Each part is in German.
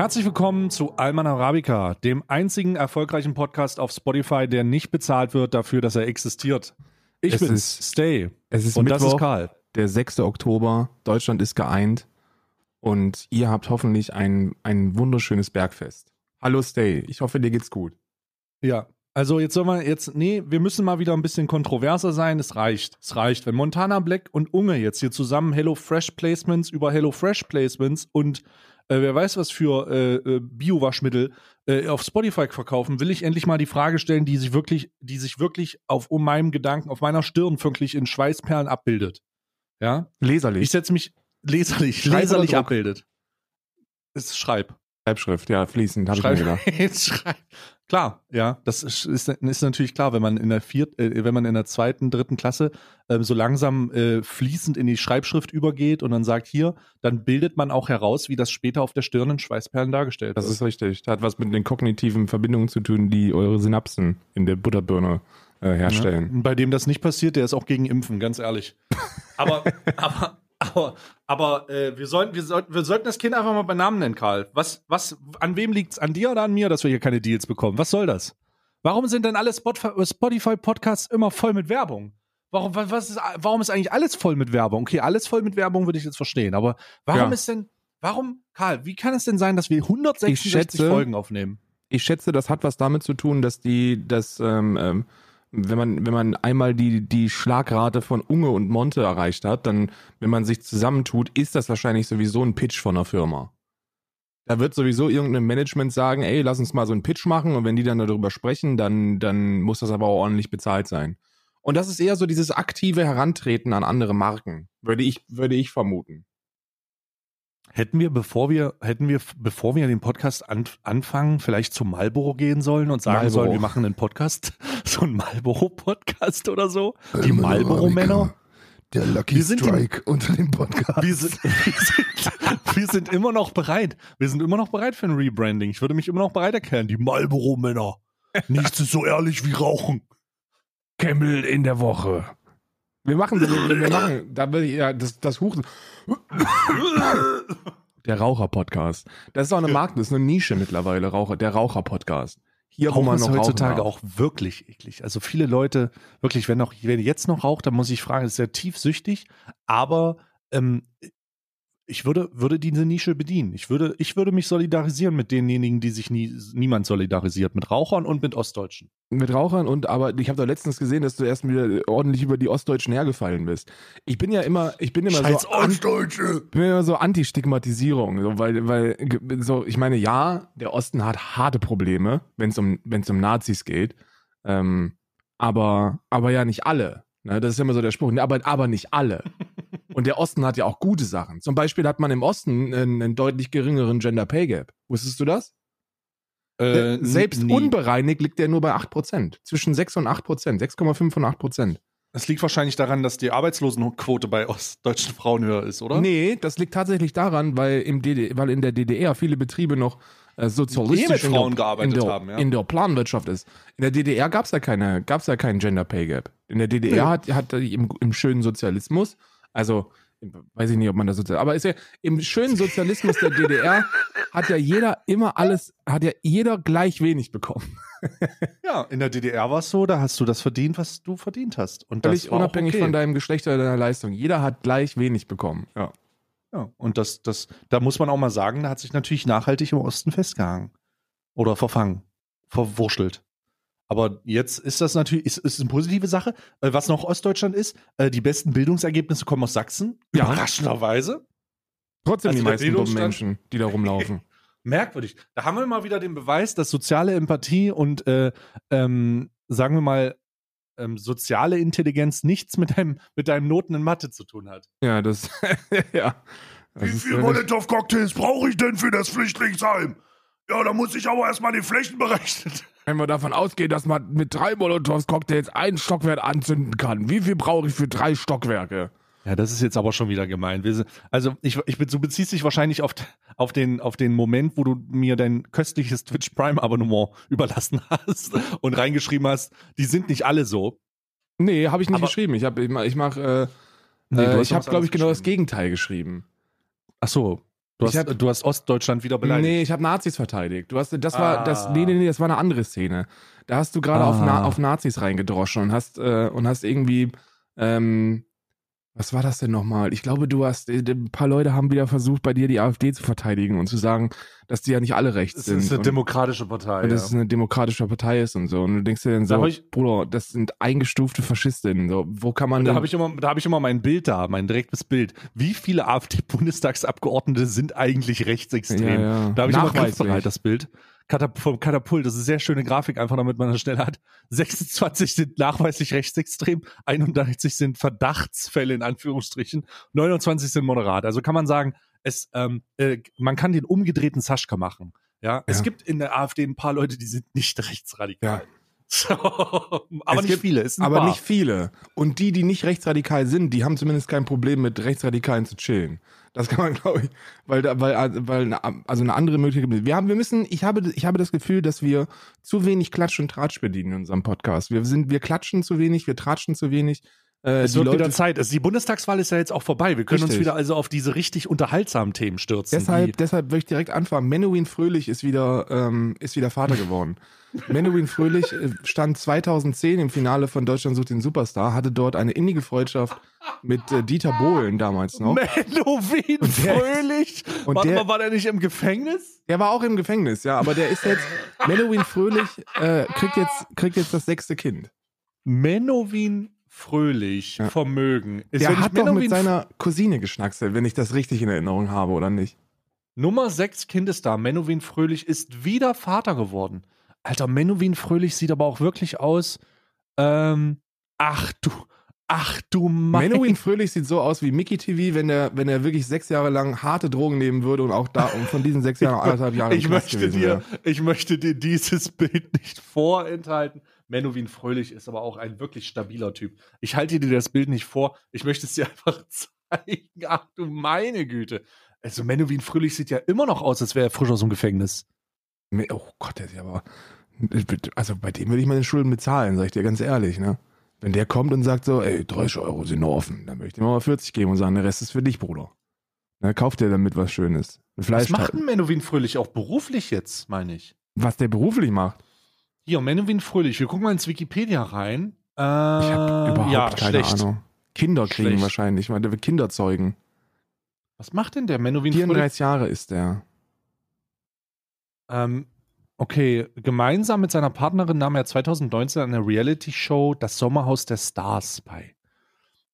Herzlich willkommen zu Alman Arabica, dem einzigen erfolgreichen Podcast auf Spotify, der nicht bezahlt wird dafür, dass er existiert. Ich Es bin's, ist- Stay. Es ist Und Mittwoch, das ist Karl. der 6. Oktober. Deutschland ist geeint. Und ihr habt hoffentlich ein, ein wunderschönes Bergfest. Hallo Stay, ich hoffe, dir geht's gut. Ja. Also jetzt sollen wir jetzt, nee, wir müssen mal wieder ein bisschen kontroverser sein. Es reicht. Es reicht. Wenn Montana Black und Unge jetzt hier zusammen Hello Fresh Placements über Hello Fresh Placements und äh, wer weiß was für äh, äh, Bio-Waschmittel äh, auf Spotify verkaufen, will ich endlich mal die Frage stellen, die sich wirklich, die sich wirklich auf um meinem Gedanken, auf meiner Stirn wirklich in Schweißperlen abbildet. Ja? Leserlich. Ich setze mich leserlich, Schreib leserlich abbildet. Es ist Schreib. Schreibschrift, ja, fließend, habe ich mir gedacht. Schreib. Klar, ja, das ist, ist, ist natürlich klar, wenn man in der vierten, äh, wenn man in der zweiten, dritten Klasse ähm, so langsam äh, fließend in die Schreibschrift übergeht und dann sagt hier, dann bildet man auch heraus, wie das später auf der Stirn in Schweißperlen dargestellt Das wird. ist richtig. Das hat was mit den kognitiven Verbindungen zu tun, die eure Synapsen in der Butterbirne äh, herstellen. Ja. Bei dem das nicht passiert, der ist auch gegen Impfen, ganz ehrlich. Aber, aber, aber, aber äh, wir, sollten, wir, sollten, wir sollten das Kind einfach mal bei Namen nennen, Karl. Was, was, an wem liegt's? An dir oder an mir, dass wir hier keine Deals bekommen? Was soll das? Warum sind denn alle Spot- Spotify-Podcasts immer voll mit Werbung? Warum, wa- was ist, warum ist eigentlich alles voll mit Werbung? Okay, alles voll mit Werbung würde ich jetzt verstehen, aber warum Ja. ist denn, warum, Karl, wie kann es denn sein, dass wir 166 Ich schätze- Folgen aufnehmen? Ich schätze, das hat was damit zu tun, dass die, dass, ähm, ähm, wenn man, wenn man einmal die, die Schlagrate von Unge und Monte erreicht hat, dann, wenn man sich zusammentut, ist das wahrscheinlich sowieso ein Pitch von einer Firma. Da wird sowieso irgendein Management sagen, ey, lass uns mal so einen Pitch machen und wenn die dann darüber sprechen, dann, dann muss das aber auch ordentlich bezahlt sein. Und das ist eher so dieses aktive Herantreten an andere Marken, würde ich, würde ich vermuten. Hätten wir, bevor wir, hätten wir, bevor wir den Podcast an, anfangen, vielleicht zum Marlboro gehen sollen und sagen Marlboro. sollen, wir machen einen Podcast, so einen Marlboro-Podcast oder so? Die Marlboro-Männer? Der Lucky Wir sind die- Strike unter dem Podcast. Wir sind, wir, sind, wir sind immer noch bereit. Wir sind immer noch bereit für ein Rebranding. Ich würde mich immer noch bereit erklären. Die Marlboro-Männer. Nichts ist so ehrlich wie Rauchen. Camel in der Woche. Wir machen, wir, wir machen, da will ich, ja, das, das Huchen. Der Raucher-Podcast. Das ist auch eine Marke, das ist eine Nische mittlerweile, Raucher, der Raucher-Podcast. Hier, wo Rauchen man ist noch heutzutage auch wirklich eklig. Also viele Leute, wirklich, wenn noch, wenn ihr jetzt noch raucht, dann muss ich fragen, ist ja tiefsüchtig, aber ähm, ich würde, würde diese Nische bedienen. Ich würde, ich würde mich solidarisieren mit denjenigen, die sich nie, niemand solidarisiert, mit Rauchern und mit Ostdeutschen. Mit Rauchern und aber ich habe doch letztens gesehen, dass du erst wieder ordentlich über die Ostdeutschen hergefallen bist. Ich bin ja immer, ich bin immer Scheiß so an, Ostdeutsche! bin immer so Anti-Stigmatisierung, so, weil, weil so, ich meine, ja, der Osten hat harte Probleme, wenn es um, wenn es um Nazis geht, ähm, aber, aber ja nicht alle. Ne? Das ist immer so der Spruch, aber, aber nicht alle. Und der Osten hat ja auch gute Sachen. Zum Beispiel hat man im Osten einen, einen deutlich geringeren Gender Pay Gap. Wusstest du das? Äh, Selbst nie. unbereinigt liegt der nur bei 8%. Zwischen 6 und 8%. 6,5 und 8%. Das liegt wahrscheinlich daran, dass die Arbeitslosenquote bei ostdeutschen Frauen höher ist, oder? Nee, das liegt tatsächlich daran, weil, im DD, weil in der DDR viele Betriebe noch äh, sozialistisch in Frauen der, gearbeitet in der, haben, ja. in der Planwirtschaft ist. In der DDR gab es ja keine, gab's ja keinen Gender Pay Gap. In der DDR Nee. hat, hat im, im schönen Sozialismus, also weiß ich nicht, ob man das sozial, aber ist ja im schönen Sozialismus der DDR hat ja jeder immer alles, hat ja jeder gleich wenig bekommen. Ja, in der DDR war es so, da hast du das verdient, was du verdient hast. Und das Völlig war auch unabhängig okay. von deinem Geschlecht oder deiner Leistung. Jeder hat gleich wenig bekommen. Ja. Ja, und das, das, da muss man auch mal sagen, da hat sich natürlich nachhaltig im Osten festgehangen. Oder verfangen. Verwurschtelt. Aber jetzt ist das natürlich, ist, ist eine positive Sache. Äh, Was noch Ostdeutschland ist, äh, die besten Bildungsergebnisse kommen aus Sachsen. Ja. Überraschenderweise. Trotzdem Also die meisten dummen Menschen, die da rumlaufen. Merkwürdig. Da haben wir mal wieder den Beweis, dass soziale Empathie und, äh, ähm, sagen wir mal, ähm, soziale Intelligenz nichts mit deinem, mit deinem Noten in Mathe zu tun hat. ja, das, ja. Das Wie ist, viel äh, Molotow-Cocktails brauche ich denn für das Flüchtlingsheim? Ja, da muss ich aber erstmal die Flächen berechnen. Wenn wir davon ausgehen, dass man mit drei Molotows-Cocktails ein Stockwerk anzünden kann, wie viel brauche ich für drei Stockwerke? Ja, das ist jetzt aber schon wieder gemein. Also ich, ich, du beziehst dich wahrscheinlich auf, auf, den, auf den Moment, wo du mir dein köstliches Twitch Prime Abonnement überlassen hast und reingeschrieben hast, die sind nicht alle so. Nee, habe ich nicht Aber- geschrieben. Ich habe ich mach, ich mach äh, Nee, äh, ich habe glaube ich genau das. Gegenteil geschrieben. Ach so. Du hast, hab- du hast Ostdeutschland wieder beleidigt. Nee, ich habe Nazis verteidigt. Du hast, das war, das, Ah. nee, nee, nee, das war eine andere Szene. Da hast du gerade auf, Na, Ah. auf Nazis reingedroschen und hast, äh, und hast irgendwie, ähm, was war das denn nochmal? Ich glaube, du hast, äh, ein paar Leute haben wieder versucht, bei dir die AfD zu verteidigen und zu sagen, dass die ja nicht alle rechts sind. ist eine demokratische Partei. und dass ja. es eine demokratische Partei ist und so. Und du denkst dir dann Da so, hab ich- Bruder, das sind eingestufte Faschistinnen. So, wo kann man Da denn. habe ich, immer- da hab ich immer mein Bild da, mein direktes Bild. Wie viele AfD-Bundestagsabgeordnete sind eigentlich rechtsextrem? Ja, ja. Da habe ich immer Nachweislich. griffbereit das Bild. Katap vom Katapult, das ist eine sehr schöne Grafik, einfach damit man das schnell hat. 26 sind nachweislich rechtsextrem, 31 sind Verdachtsfälle in Anführungsstrichen, 29 sind moderat. Also kann man sagen, es, ähm, äh, man kann den umgedrehten Saschka machen. Ja, es Ja. gibt in der AfD ein paar Leute, die sind nicht rechtsradikal. Ja. So, aber Es nicht gibt- viele. Es aber paar. nicht viele. Und die, die nicht rechtsradikal sind, die haben zumindest kein Problem mit Rechtsradikalen zu chillen. Das kann man, glaube ich, weil, da- weil, weil eine- also eine andere Möglichkeit. Wir haben, wir müssen, ich habe, ich habe das Gefühl, dass wir zu wenig Klatsch und Tratsch bedienen in unserem Podcast. Wir sind, wir klatschen zu wenig, wir tratschen zu wenig. Äh, Es wird wieder Zeit. Also die Bundestagswahl ist ja jetzt auch vorbei. Wir können uns Richtig. wieder also auf diese richtig unterhaltsamen Themen stürzen. Deshalb, deshalb möchte ich direkt anfangen. Menowin Fröhlich ist wieder, ähm, ist wieder Vater geworden. Menowin Fröhlich äh, stand 2010 im Finale von Deutschland sucht den Superstar, hatte dort eine innige Freundschaft mit äh, Dieter Bohlen damals noch. Menowin der- Fröhlich. und Warte der- mal, war der nicht im Gefängnis? Der war auch im Gefängnis, ja, aber der ist jetzt, Menowin Fröhlich äh, kriegt, jetzt, kriegt jetzt das sechste Kind. Menowin Fröhlich, Ja. Vermögen. Ist, Der hat doch mit seiner Cousine geschnackselt, wenn ich das richtig in Erinnerung habe, oder nicht? Nummer 6 Kindestar, Menowin Fröhlich, ist wieder Vater geworden. Alter, Menowin Fröhlich sieht aber auch wirklich aus. Ähm, ach du, ach du mein. Menowin Fröhlich sieht so aus wie Mickey TV, wenn er, wenn er wirklich sechs Jahre lang harte Drogen nehmen würde und auch da und von diesen sechs Jahren anderthalb Jahre ich möchte dir, wäre. ich möchte dir dieses Bild nicht vorenthalten. Menowin Fröhlich ist aber auch ein wirklich stabiler Typ. Ich halte dir das Bild nicht vor. Ich möchte es dir einfach zeigen. Ach du meine Güte. Also Menowin Fröhlich sieht ja immer noch aus, als wäre er frisch aus dem Gefängnis. Oh Gott, der ist ja aber. Also bei dem würde ich meine Schulden bezahlen, sag ich dir ganz ehrlich, ne? Wenn der kommt und sagt so, ey, 30 Euro sind noch offen, dann möchte ich ihm mal 40 geben und sagen, der Rest ist für dich, Bruder. Dann kauft der damit was Schönes. Ein Was macht denn Menowin Fröhlich auch beruflich jetzt, meine ich? was der beruflich macht. Hier, Menowin Fröhlich. Wir gucken mal ins Wikipedia rein. Äh, Ich habe überhaupt ja, keine schlecht. Ahnung. Kinder kriegen Schlecht. wahrscheinlich, weil der will Kinder zeugen. Was macht denn der Menowin Fröhlich? 34 Jahre ist der. Ähm, okay, gemeinsam mit seiner Partnerin nahm er 2019 an der Reality-Show Das Sommerhaus der Stars bei.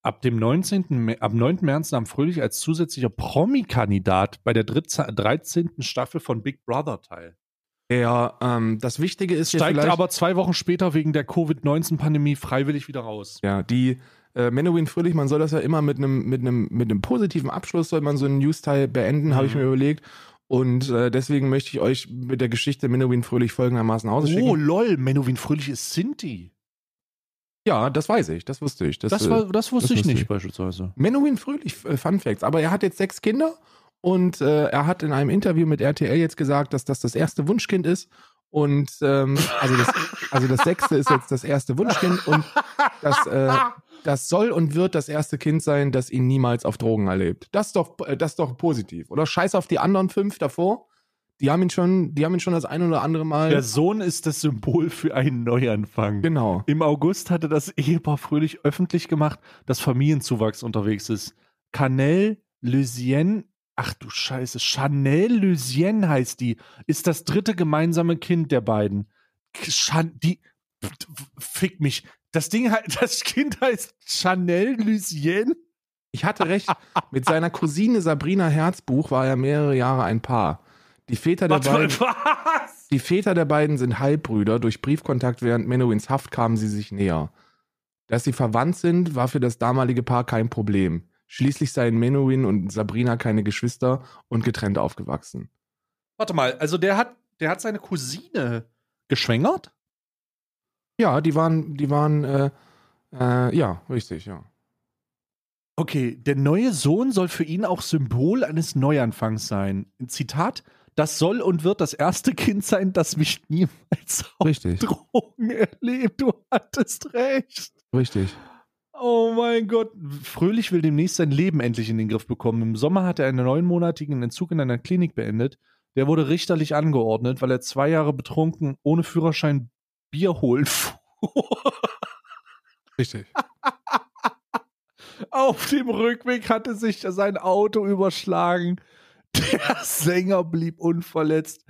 Ab dem 19. Mä- ab 9. März nahm Fröhlich als zusätzlicher Promi-Kandidat bei der dritze- 13. Staffel von Big Brother teil. Der, ähm, das Wichtige ist Steigt aber zwei Wochen später wegen der Covid-19-Pandemie freiwillig wieder raus. ja, die äh, Menowin Fröhlich, man soll das ja immer mit einem mit einem mit einem positiven Abschluss soll man so einen News-Teil beenden, habe ich Mhm. mir überlegt. Und äh, deswegen möchte ich euch mit der Geschichte Menowin Fröhlich folgendermaßen Oh, ausschicken. lol, Menowin Fröhlich ist Sinti. Ja, das weiß ich, das wusste ich. Das, Das, äh, war, das wusste das ich wusste nicht ich. beispielsweise. Menowin Fröhlich, äh, Fun Facts. Aber er hat jetzt sechs Kinder und äh, er hat in einem Interview mit RTL jetzt gesagt, dass das das erste Wunschkind ist. Und ähm, also, das, also das sechste ist jetzt das erste Wunschkind und das, äh, das soll und wird das erste Kind sein, das ihn niemals auf Drogen erlebt. Das ist doch, äh, das ist doch positiv, oder? Scheiß auf die anderen fünf davor. Die haben ihn schon, die haben ihn schon das ein oder andere Mal. Der Sohn ist das Symbol für einen Neuanfang. genau. Im August hatte das Ehepaar Fröhlich öffentlich gemacht, dass Familienzuwachs unterwegs ist. Canel Lusienne, ach du Scheiße, Chanel Lusienne heißt die, ist das dritte gemeinsame Kind der beiden. Chan die, fick mich. Das Ding, das Kind heißt Chanel Lusienne. Ich hatte recht. Mit seiner Cousine Sabrina Herzbuch war er mehrere Jahre ein Paar. Die Väter der Warte beiden. was? Die Väter der beiden sind Halbbrüder. Durch Briefkontakt während Menowins Haft kamen sie sich näher. Dass sie verwandt sind, war für das damalige Paar kein Problem. Schließlich seien Menowin und Sabrina keine Geschwister und getrennt aufgewachsen. Warte mal, also der hat, der hat seine Cousine geschwängert? Ja, die waren, die waren, äh, äh, ja, richtig, ja. Okay, der neue Sohn soll für ihn auch Symbol eines Neuanfangs sein. Zitat: Das soll und wird das erste Kind sein, das mich niemals auf Richtig, Drogen erlebt. Du hattest recht. richtig. Oh mein Gott. Fröhlich will demnächst sein Leben endlich in den Griff bekommen. Im Sommer hat er einen neunmonatigen Entzug in einer Klinik beendet. Der wurde richterlich angeordnet, weil er zwei Jahre betrunken ohne Führerschein Bier holen fuhr. Richtig. Auf dem Rückweg hatte sich sein Auto überschlagen. Der Sänger blieb unverletzt.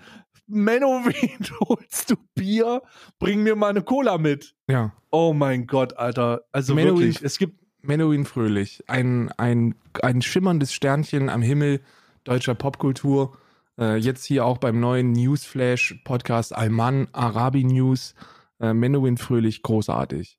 Menno, wen holst du Bier? Bring mir mal eine Cola mit. Ja. Oh mein Gott, Alter. Also Menowin- wirklich, es gibt. Menowin Fröhlich, ein, ein, ein schimmerndes Sternchen am Himmel deutscher Popkultur. Äh, jetzt hier auch beim neuen Newsflash-Podcast Alman Arabi News. Äh, Menowin Fröhlich, großartig.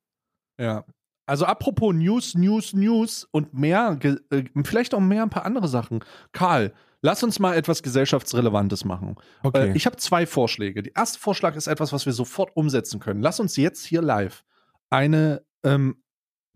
Ja. Also apropos News, News, News und mehr, äh, vielleicht auch mehr ein paar andere Sachen. Karl, lass uns mal etwas gesellschaftsrelevantes machen. Okay. Äh, ich habe zwei Vorschläge. Der erste Vorschlag ist etwas, was wir sofort umsetzen können. Lass uns jetzt hier live eine ähm,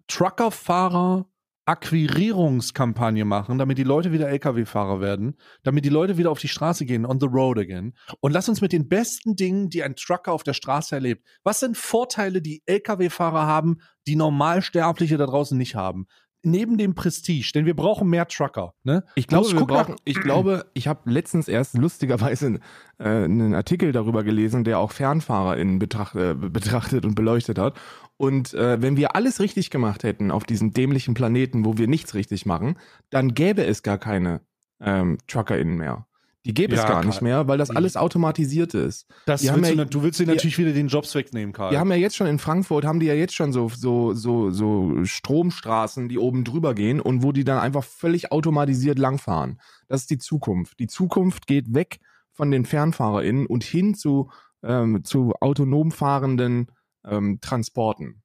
Truckerfahrer Akquirierungskampagne machen, damit die Leute wieder LKW-Fahrer werden, damit die Leute wieder auf die Straße gehen, on the road again. Und lass uns mit den besten Dingen, die ein Trucker auf der Straße erlebt. Was sind Vorteile, die LKW-Fahrer haben, die Normalsterbliche da draußen nicht haben? Neben dem Prestige, denn wir brauchen mehr Trucker. Ne? Ich glaube, Los, wir brauchen, ich glaube, ich habe letztens erst lustigerweise äh, einen Artikel darüber gelesen, der auch FernfahrerInnen betracht, äh, betrachtet und beleuchtet hat. Und äh, wenn wir alles richtig gemacht hätten auf diesem dämlichen Planeten, wo wir nichts richtig machen, dann gäbe es gar keine ähm, TruckerInnen mehr. Die gäbe es Ja, gar Karl. nicht mehr, weil das Die- alles automatisiert ist. Das Die willst du, ja- na- du willst dir die- natürlich wieder den Jobs wegnehmen, Karl. Wir haben ja jetzt schon in Frankfurt, haben die ja jetzt schon so, so, so, so Stromstraßen, die oben drüber gehen und wo die dann einfach völlig automatisiert langfahren. Das ist die Zukunft. Die Zukunft geht weg von den FernfahrerInnen und hin zu, ähm, zu autonom fahrenden ähm, Transporten.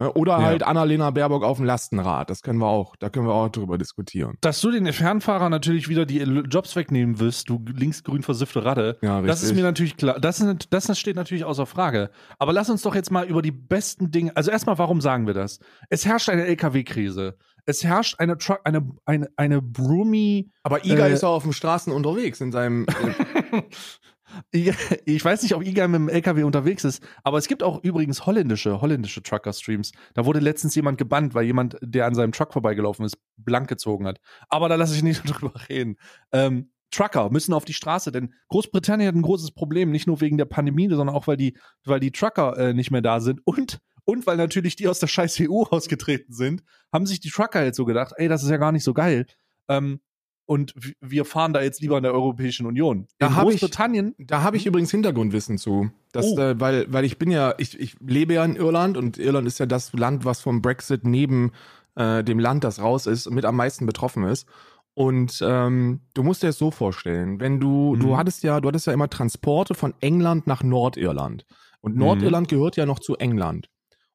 Ja, oder Ja. halt Annalena Baerbock auf dem Lastenrad. Das können wir auch, da können wir auch drüber diskutieren. Dass du den Fernfahrer natürlich wieder die Jobs wegnehmen wirst, du linksgrün versiffte Ratte. Ja, Das ist richtig. mir natürlich klar. Das, ist, das steht natürlich außer Frage. Aber lass uns doch jetzt mal über die besten Dinge. Also erstmal, warum sagen wir das? Es herrscht eine LKW-Krise. Es herrscht eine Truck, eine, eine, eine Broomy. Aber Iga Äh, ist auch auf den Straßen unterwegs in seinem. Ich weiß nicht, ob Iga mit dem LKW unterwegs ist, aber es gibt auch übrigens holländische, holländische Trucker-Streams. Da wurde letztens jemand gebannt, weil jemand, der an seinem Truck vorbeigelaufen ist, blank gezogen hat. Aber da lasse ich nicht drüber reden. Ähm, Trucker müssen auf die Straße, denn Großbritannien hat ein großes Problem, nicht nur wegen der Pandemie, sondern auch, weil die, weil die Trucker äh, nicht mehr da sind und, und weil natürlich die aus der scheiß EU ausgetreten sind, haben sich die Trucker jetzt so gedacht, ey, das ist ja gar nicht so geil. Ähm, und wir fahren da jetzt lieber in der Europäischen Union. Da in hab ich- Großbritannien Da habe ich übrigens Hintergrundwissen zu. Das, Oh. äh, weil, weil ich bin ja, ich, ich lebe ja in Irland und Irland ist ja das Land, was vom Brexit neben äh, dem Land, das raus ist, mit am meisten betroffen ist. Und ähm, du musst dir es so vorstellen, wenn du, Mhm. du hattest ja, du hattest ja immer Transporte von England nach Nordirland. Und Nordirland gehört ja noch zu England.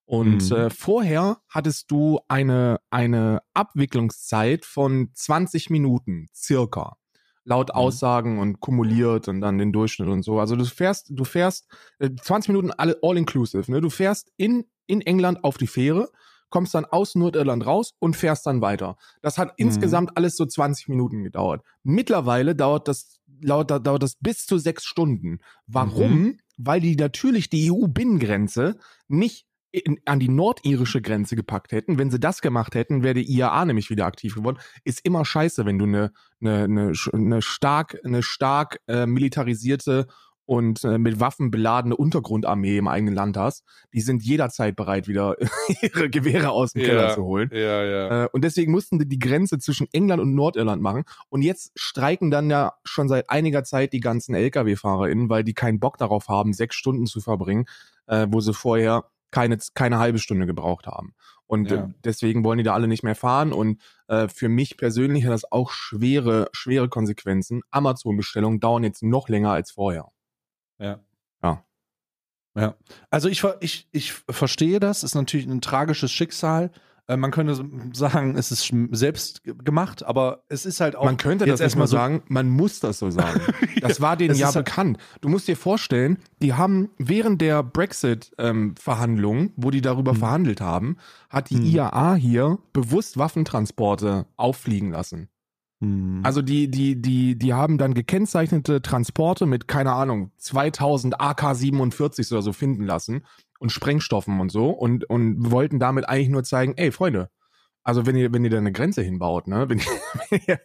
Und Mhm. äh, vorher hattest du eine, eine Abwicklungszeit von 20 Minuten, circa. Laut Mhm. Aussagen und kumuliert und dann den Durchschnitt und so. Also du fährst, du fährst äh, 20 Minuten alle all inclusive, ne? Du fährst in, in England auf die Fähre, kommst dann aus Nordirland raus und fährst dann weiter. Das hat Mhm. insgesamt alles so 20 Minuten gedauert. Mittlerweile dauert das, dauert, dauert das bis zu sechs Stunden. Warum? Mhm. Weil die natürlich die EU-Binnengrenze nicht in, an die nordirische Grenze gepackt hätten. Wenn sie das gemacht hätten, wäre die IAA nämlich wieder aktiv geworden. Ist immer scheiße, wenn du eine eine eine, eine stark eine stark äh, militarisierte und äh, mit Waffen beladene Untergrundarmee im eigenen Land hast. Die sind jederzeit bereit, wieder ihre Gewehre aus dem Ja. Keller zu holen. Ja, ja. Äh, und deswegen mussten die die Grenze zwischen England und Nordirland machen. Und jetzt streiken dann ja schon seit einiger Zeit die ganzen Lkw-FahrerInnen, weil die keinen Bock darauf haben, sechs Stunden zu verbringen, äh, wo sie vorher keine, keine halbe Stunde gebraucht haben. Und Ja. äh, deswegen wollen die da alle nicht mehr fahren. Und äh, für mich persönlich hat das auch schwere, schwere Konsequenzen. Amazon-Bestellungen dauern jetzt noch länger als vorher. Ja. Ja. Ja. Also ich, ich, ich verstehe das, ist natürlich ein tragisches Schicksal. Äh, Man könnte sagen, es ist selbst ge- gemacht, aber es ist halt auch. Man könnte das erstmal so- sagen, man muss das so sagen. Das war denen ja halt- bekannt. Du musst dir vorstellen, die haben während der Brexit-Verhandlungen, wo die darüber Mhm. verhandelt haben, hat die Mhm. IAA hier bewusst Waffentransporte auffliegen lassen. Hm. Also die, die, die, die haben dann gekennzeichnete Transporte mit, keine Ahnung, 2000 AK-47 oder so finden lassen und Sprengstoffen und so und, und wollten damit eigentlich nur zeigen, ey, Freunde, also wenn ihr, wenn ihr da eine Grenze hinbaut, ne, wenn, ihr,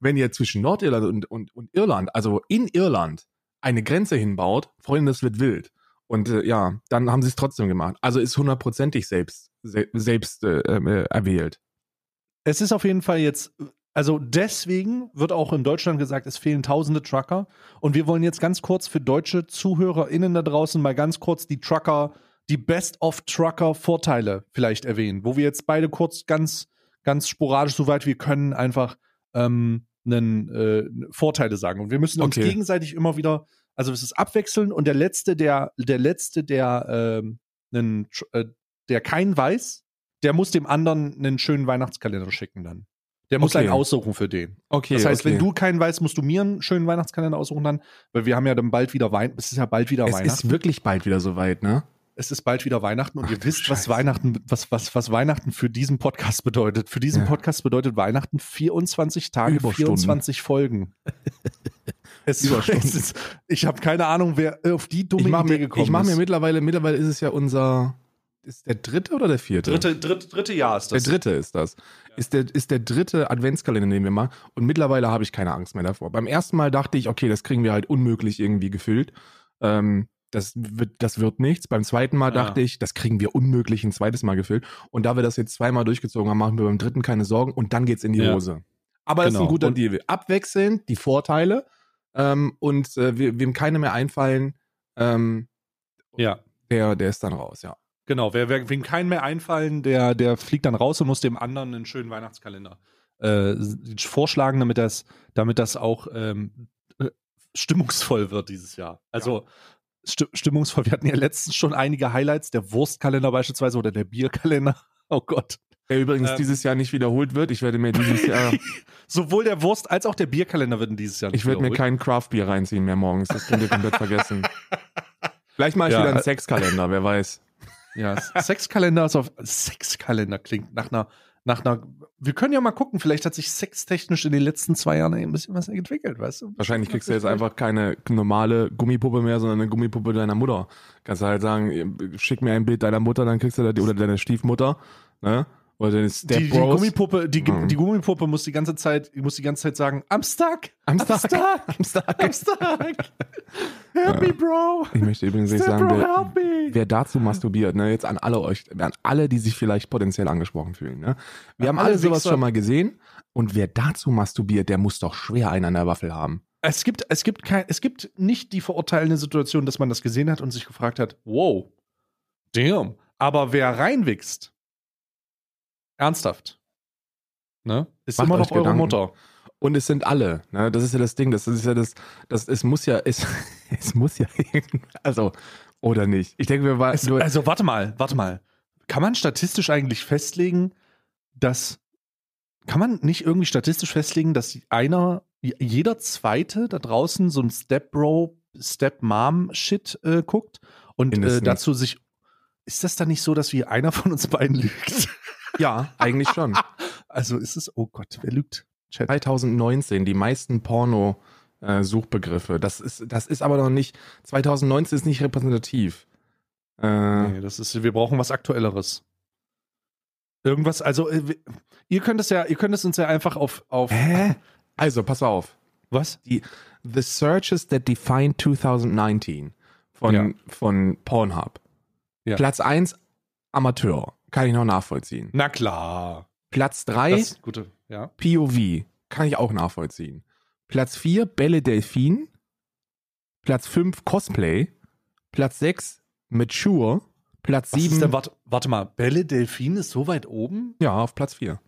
wenn ihr zwischen Nordirland und, und, und Irland, also in Irland, eine Grenze hinbaut, Freunde, das wird wild. Und äh, ja, dann haben sie es trotzdem gemacht. Also ist hundertprozentig selbst, se selbst äh, äh, erwählt. Es ist auf jeden Fall jetzt, also deswegen wird auch in Deutschland gesagt, es fehlen tausende Trucker. Und wir wollen jetzt ganz kurz für deutsche ZuhörerInnen da draußen mal ganz kurz die Trucker, die Best-of-Trucker-Vorteile vielleicht erwähnen, wo wir jetzt beide kurz ganz, ganz sporadisch, soweit wir können, einfach ähm, einen, äh, Vorteile sagen. Und wir müssen uns Okay. gegenseitig immer wieder, also es ist abwechseln und der letzte, der, der letzte, der ähm, einen, äh, der keinen weiß, der muss dem anderen einen schönen Weihnachtskalender schicken dann. Der muss Okay. einen aussuchen für den. Okay. Das heißt, okay. wenn du keinen weißt, musst du mir einen schönen Weihnachtskalender aussuchen dann, weil wir haben ja dann bald wieder Weihnachten. Es ist ja bald wieder es Weihnachten. ist wirklich bald wieder soweit, ne? Es ist bald wieder Weihnachten und Ach ihr wisst, was. Weihnachten, was, was, was Weihnachten für diesen Podcast bedeutet. Für diesen Ja. Podcast bedeutet Weihnachten 24 Tage, Überstunden. 24 Folgen. Es, es ist, ich habe keine Ahnung, wer auf die dumme Ich mache Idee mir, gekommen ich mach mir ist. mittlerweile, mittlerweile ist es ja unser, ist der dritte oder der vierte? dritte, dritte, dritte Jahr ist Der das. dritte ist das. Ist, der, ist der dritte Adventskalender, den wir machen. Und mittlerweile habe ich keine Angst mehr davor. Beim ersten Mal dachte ich, okay, das kriegen wir halt unmöglich irgendwie gefüllt. Ähm, das, wird, das wird nichts. Beim zweiten Mal Ja. dachte ich, das kriegen wir unmöglich ein zweites Mal gefüllt. Und da wir das jetzt zweimal durchgezogen haben, machen wir beim dritten keine Sorgen und dann geht's in die Ja. Hose. Aber das ist Genau. ein guter Und- Deal. Abwechselnd die Vorteile ähm, und äh, we- wem keine mehr einfallen, ähm, Ja. der, der ist dann raus, ja. Genau, wer, wer, wem keinen mehr einfallen, der, der fliegt dann raus und muss dem anderen einen schönen Weihnachtskalender äh, vorschlagen, damit das, damit das auch ähm, äh, stimmungsvoll wird dieses Jahr. Also stimmungsvoll. Wir hatten ja letztens schon einige Highlights, der Wurstkalender beispielsweise oder der Bierkalender. Oh Gott. Der übrigens Ähm. dieses Jahr nicht wiederholt wird. Ich werde mir dieses Jahr, Sowohl der Wurst als auch der Bierkalender werden dieses Jahr nicht ich werde mir kein Craft-Bier reinziehen mehr morgens. Das könnt ihr komplett vergessen. Vielleicht mache ich Ja, wieder einen Sexkalender, wer weiß. Ja, Sexkalender ist auf. Sexkalender klingt nach einer, nach einer. Wir können ja mal gucken, vielleicht hat sich sextechnisch in den letzten zwei Jahren ein bisschen was entwickelt, weißt du? Wahrscheinlich kriegst du jetzt einfach keine normale Gummipuppe mehr, sondern eine Gummipuppe deiner Mutter. Kannst du halt sagen, schick mir ein Bild deiner Mutter, dann kriegst du da die, oder deiner Stiefmutter, ne? Oder deine Die, die Stepbros. Gummipuppe, die, Mhm. die Gummipuppe muss die ganze Zeit, muss die ganze Zeit sagen, I'm stuck, I'm Stark. stuck, Am Stark. I'm stuck. Help me, Bro. Ich möchte übrigens nicht sagen, Stepbro, wer, wer dazu masturbiert, ne, jetzt an alle euch, an alle, die sich vielleicht potenziell angesprochen fühlen, ne? Wir haben alle sowas schon mal gesehen und wer dazu masturbiert, der muss doch schwer einen an der Waffel haben. Es gibt, es gibt kein, es gibt nicht die verurteilende Situation, dass man das gesehen hat und sich gefragt hat, wow, damn. Aber wer reinwichst, ernsthaft, ne, ist Macht immer noch eure Gedanken. Mutter. Und es sind alle, ne? Das ist ja das Ding, das ist ja das, das, es muss ja, es, es muss ja, also, oder nicht. Ich denke, wir waren, Es, also warte mal, warte mal. Kann man statistisch eigentlich festlegen, dass kann man nicht irgendwie statistisch festlegen, dass einer jeder zweite da draußen so ein Step Bro, Step Mom Shit äh, guckt und äh, dazu sich ist das dann nicht so, dass wie einer von uns beiden lügt? Ja, eigentlich schon. Also ist es, oh Gott, wer lügt? Chat. 2019 die meisten Porno-Suchbegriffe. das ist, das ist aber noch nicht, 2019 ist nicht repräsentativ. Äh, Nee, das ist, wir brauchen was Aktuelleres. Irgendwas, also äh, ihr könnt es ja, ihr könnt es uns ja einfach auf, auf Hä? Also, pass auf. was? The Searches That Define 2019 von, Ja. von Pornhub. Ja. Platz 1 Amateur. Kann ich noch nachvollziehen. Na klar. Platz 3 Das ist gute, ja. POV. Kann ich auch nachvollziehen. Platz 4 Bälle Delfin. Platz 5 Cosplay. Platz 6 Mature. Platz Was 7. ist denn, warte, warte mal, Bälle Delfin ist so weit oben? ja, auf Platz 4.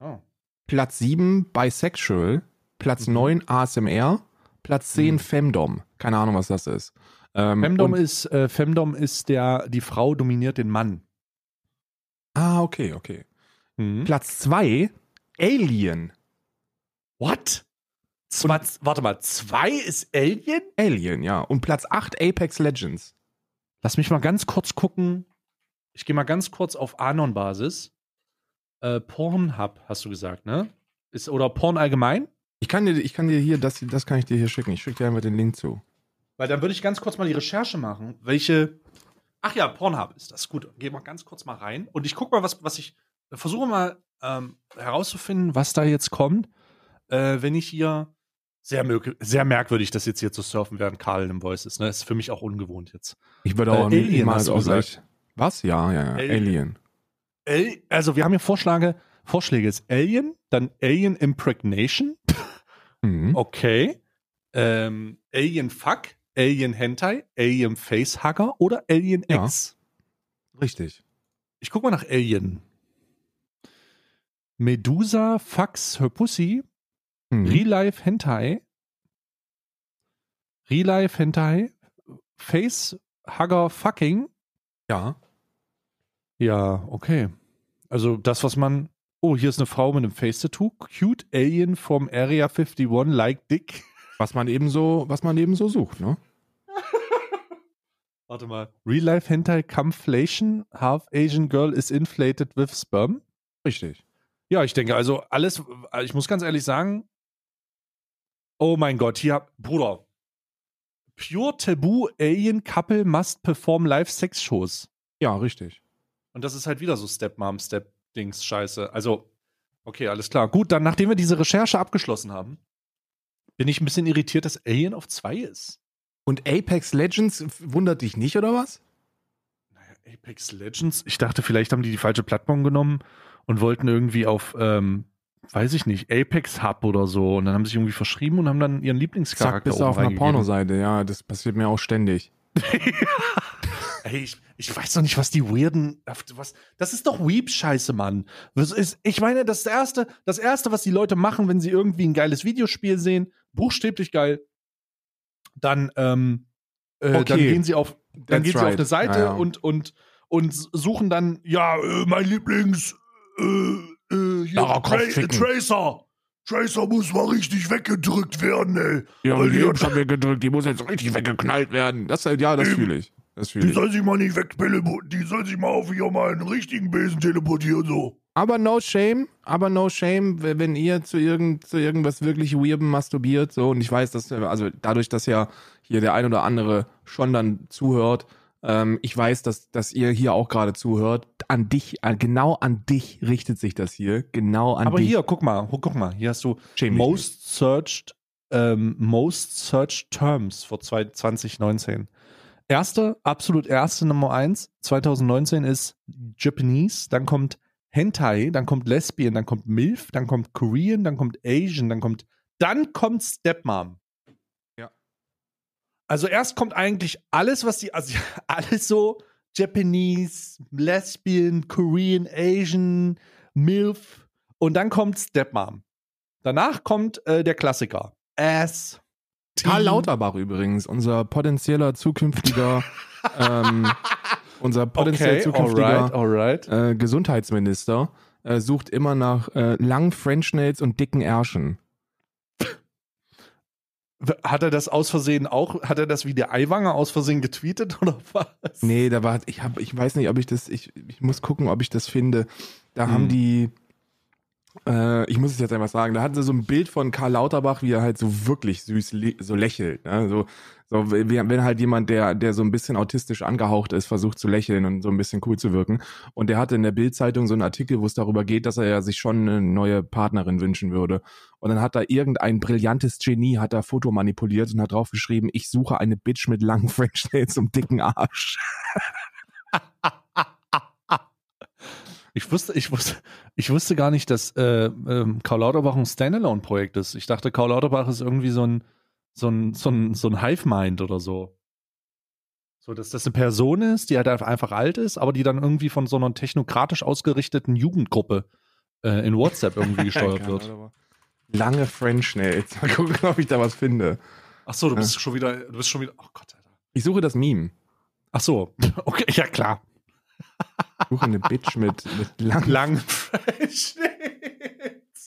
Oh. Platz 7 Bisexual. Platz Mhm. 9 ASMR. Platz 10 Mhm. Femdom. Keine Ahnung, was das ist. Ähm, Femdom ist, äh, Femdom ist der, die Frau dominiert den Mann. Ah, okay, okay. Mhm. Platz 2 Alien. What? Zwei, warte mal, zwei ist Alien? Alien, ja. Und Platz 8 Apex Legends. Lass mich mal ganz kurz gucken. Ich gehe mal ganz kurz auf Anon-Basis. Äh, Pornhub, hast du gesagt, ne? Ist, oder Porn allgemein? Ich kann dir, ich kann dir hier, das, das kann ich dir hier schicken. Ich schicke dir einfach den Link zu. Weil dann würde ich ganz kurz mal die Recherche machen, welche, Ach ja, Pornhub ist das. Gut, gehen wir ganz kurz mal rein. Und ich gucke mal, was, was ich. Versuche mal ähm, herauszufinden, was da jetzt kommt, äh, wenn ich hier. Sehr, sehr merkwürdig, das jetzt hier zu surfen, während Karl dem Voice ist. Ne? Ist für mich auch ungewohnt jetzt. Ich würde Äh, auch Alien mal gesagt. gleich. Was? Ja, ja, ja. Alien. Alien. Al- Also, wir haben hier Vorschläge. Vorschläge ist Alien, dann Alien Impregnation, Mhm. okay. Ähm, Alien Fuck, Alien Hentai, Alien Facehugger oder Alien Ja. X. Richtig. Ich guck mal nach Alien. Medusa fucks her pussy, Mhm. Real Life Hentai, Real Life Hentai, Facehugger Fucking. Ja. Ja, okay. Also das, was man. Oh, hier ist eine Frau mit einem Face-Tattoo. Cute Alien from Area 51 like Dick. Was man eben so, was man eben so sucht, ne? Warte mal. Real Life Hentai Camflation. Half Asian Girl is inflated with sperm. Richtig. Ja, ich denke, also alles, ich muss ganz ehrlich sagen, oh mein Gott, hier, Bruder, Pure Taboo Alien Couple must perform live Sex Shows. Ja, richtig. Und das ist halt wieder so Stepmom, Step-Dings, Scheiße. Also, okay, alles klar. Gut, dann, nachdem wir diese Recherche abgeschlossen haben, bin ich ein bisschen irritiert, dass Alien auf 2 ist. Und Apex Legends wundert dich nicht, oder was? Naja, Apex Legends, ich dachte, vielleicht haben die die falsche Plattform genommen und wollten irgendwie auf, ähm, weiß ich nicht, Apex Hub oder so. Und dann haben sie sich irgendwie verschrieben und haben dann ihren Zack, Lieblingscharakter bist du auf einer. Pornoseite. Ja, das passiert mir auch ständig. Ey, ich, ich weiß doch nicht, was die weirden. Was, das ist doch Weep-Scheiße, Mann. Ist, ich meine, das erste, das erste, was die Leute machen, wenn sie irgendwie ein geiles Videospiel sehen, buchstäblich geil, dann, ähm, äh, Okay. dann gehen sie auf, dann That's gehen sie auf right. eine Seite Ja, und, und, und suchen dann, ja, Äh, mein Lieblings. Äh, äh, hier, Tra. Tracer. Tracer muss mal richtig weggedrückt werden, ey. Ja, Weil die die, hat schon weggedrückt, die muss jetzt richtig weggeknallt werden. Das, ja, das fühle ich. Das die fühle ich. soll sich mal nicht wegteleportieren. Die soll sich mal auf hier mal einen richtigen Besen teleportieren, so. Aber no shame, aber no shame, wenn ihr zu, irgend, zu irgendwas wirklich weirdem masturbiert, so, und ich weiß, dass, also dadurch, dass ja hier der ein oder andere schon dann zuhört, ähm, ich weiß, dass, dass ihr hier auch gerade zuhört, an dich, an, genau an dich richtet sich das hier, genau an aber dich. hier, guck mal, guck mal, hier hast du dich Most Searched, ähm, Most Searched Terms für zwei- 2019. Erste, absolut erste Nummer eins 2019 ist Japanese, dann kommt Hentai, dann kommt Lesbian, dann kommt MILF, dann kommt Korean, dann kommt Asian, dann kommt, dann kommt Stepmom. Ja. Also erst kommt eigentlich alles, was die, also alles so Japanese, Lesbian, Korean, Asian, MILF und dann kommt Stepmom. Danach kommt äh, der Klassiker. Ass. Karl. Lauterbach übrigens, unser potenzieller zukünftiger, ähm, unser potenziell Okay, zukünftiger alright, alright. äh, Gesundheitsminister, äh, sucht immer nach äh, langen French Nails und dicken Ärschen. Hat er das aus Versehen auch, hat er das wie der Eiwanger aus Versehen getweetet oder was? Nee, da war, ich hab, ich weiß nicht, ob ich das, ich, ich muss gucken, ob ich das finde. Da Hm. haben die, äh, ich muss es jetzt einfach sagen, da hatten sie so ein Bild von Karl Lauterbach, wie er halt so wirklich süß so lächelt. Ne? So, so wenn halt jemand, der, der so ein bisschen autistisch angehaucht ist, versucht zu lächeln und so ein bisschen cool zu wirken. Und der hatte in der Bildzeitung so einen Artikel, wo es darüber geht, dass er ja sich schon eine neue Partnerin wünschen würde. Und dann hat da irgendein brillantes Genie, hat da Foto manipuliert und hat draufgeschrieben, ich suche eine Bitch mit langen French Nails und dicken Arsch. Ich wusste, ich wusste, ich wusste gar nicht, dass äh, ähm, Karl Lauterbach ein Standalone-Projekt ist. Ich dachte, Karl Lauterbach ist irgendwie so ein, so ein, so ein, so ein Hive-Mind oder so. So, dass das eine Person ist, die halt einfach alt ist, aber die dann irgendwie von so einer technokratisch ausgerichteten Jugendgruppe äh, in WhatsApp irgendwie gesteuert wird. Lange French Nails. Mal gucken, ob ich da was finde. Ach so, du bist schon wieder, du bist schon wieder, oh Gott, Alter. Ich suche das Meme. Ach so, okay, ja klar. Suche eine Bitch mit, mit langen. Lang.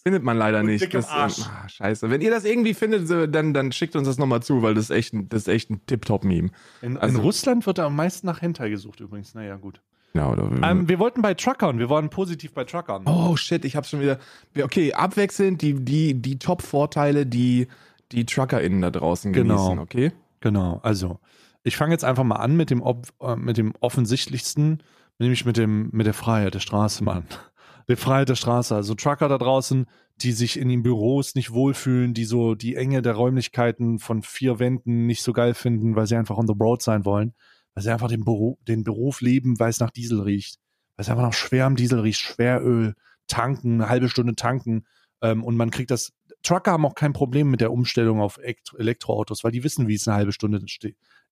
Findet man leider Und nicht. Das, Arsch. ah, scheiße. Wenn ihr das irgendwie findet, dann, dann schickt uns das nochmal zu, weil das ist echt ein, das ist echt ein Tip-Top-Meme. In, Also- in Russland wird am meisten nach Hentai gesucht übrigens. Naja, gut. Ja? Ähm, wir wollten bei Truckern, wir waren positiv bei Truckern. oh shit, ich hab's schon wieder. Okay, abwechselnd die, die, die Top-Vorteile, die die TruckerInnen da draußen Genau. genießen, okay? Genau, also Ich fange jetzt einfach mal an mit dem, äh, mit dem offensichtlichsten, nämlich mit, dem, mit der Freiheit der Straße, Mann. Die Freiheit der Straße. Also Trucker da draußen, die sich in den Büros nicht wohlfühlen, die so die Enge der Räumlichkeiten von vier Wänden nicht so geil finden, weil sie einfach on the road sein wollen, weil sie einfach den, Beruf, den Beruf leben, weil es nach Diesel riecht, weil es einfach nach schwerem Diesel riecht, Schweröl, tanken, eine halbe Stunde tanken ähm, und man kriegt das. Trucker haben auch kein Problem mit der Umstellung auf Elektroautos, weil die wissen, wie es eine halbe Stunde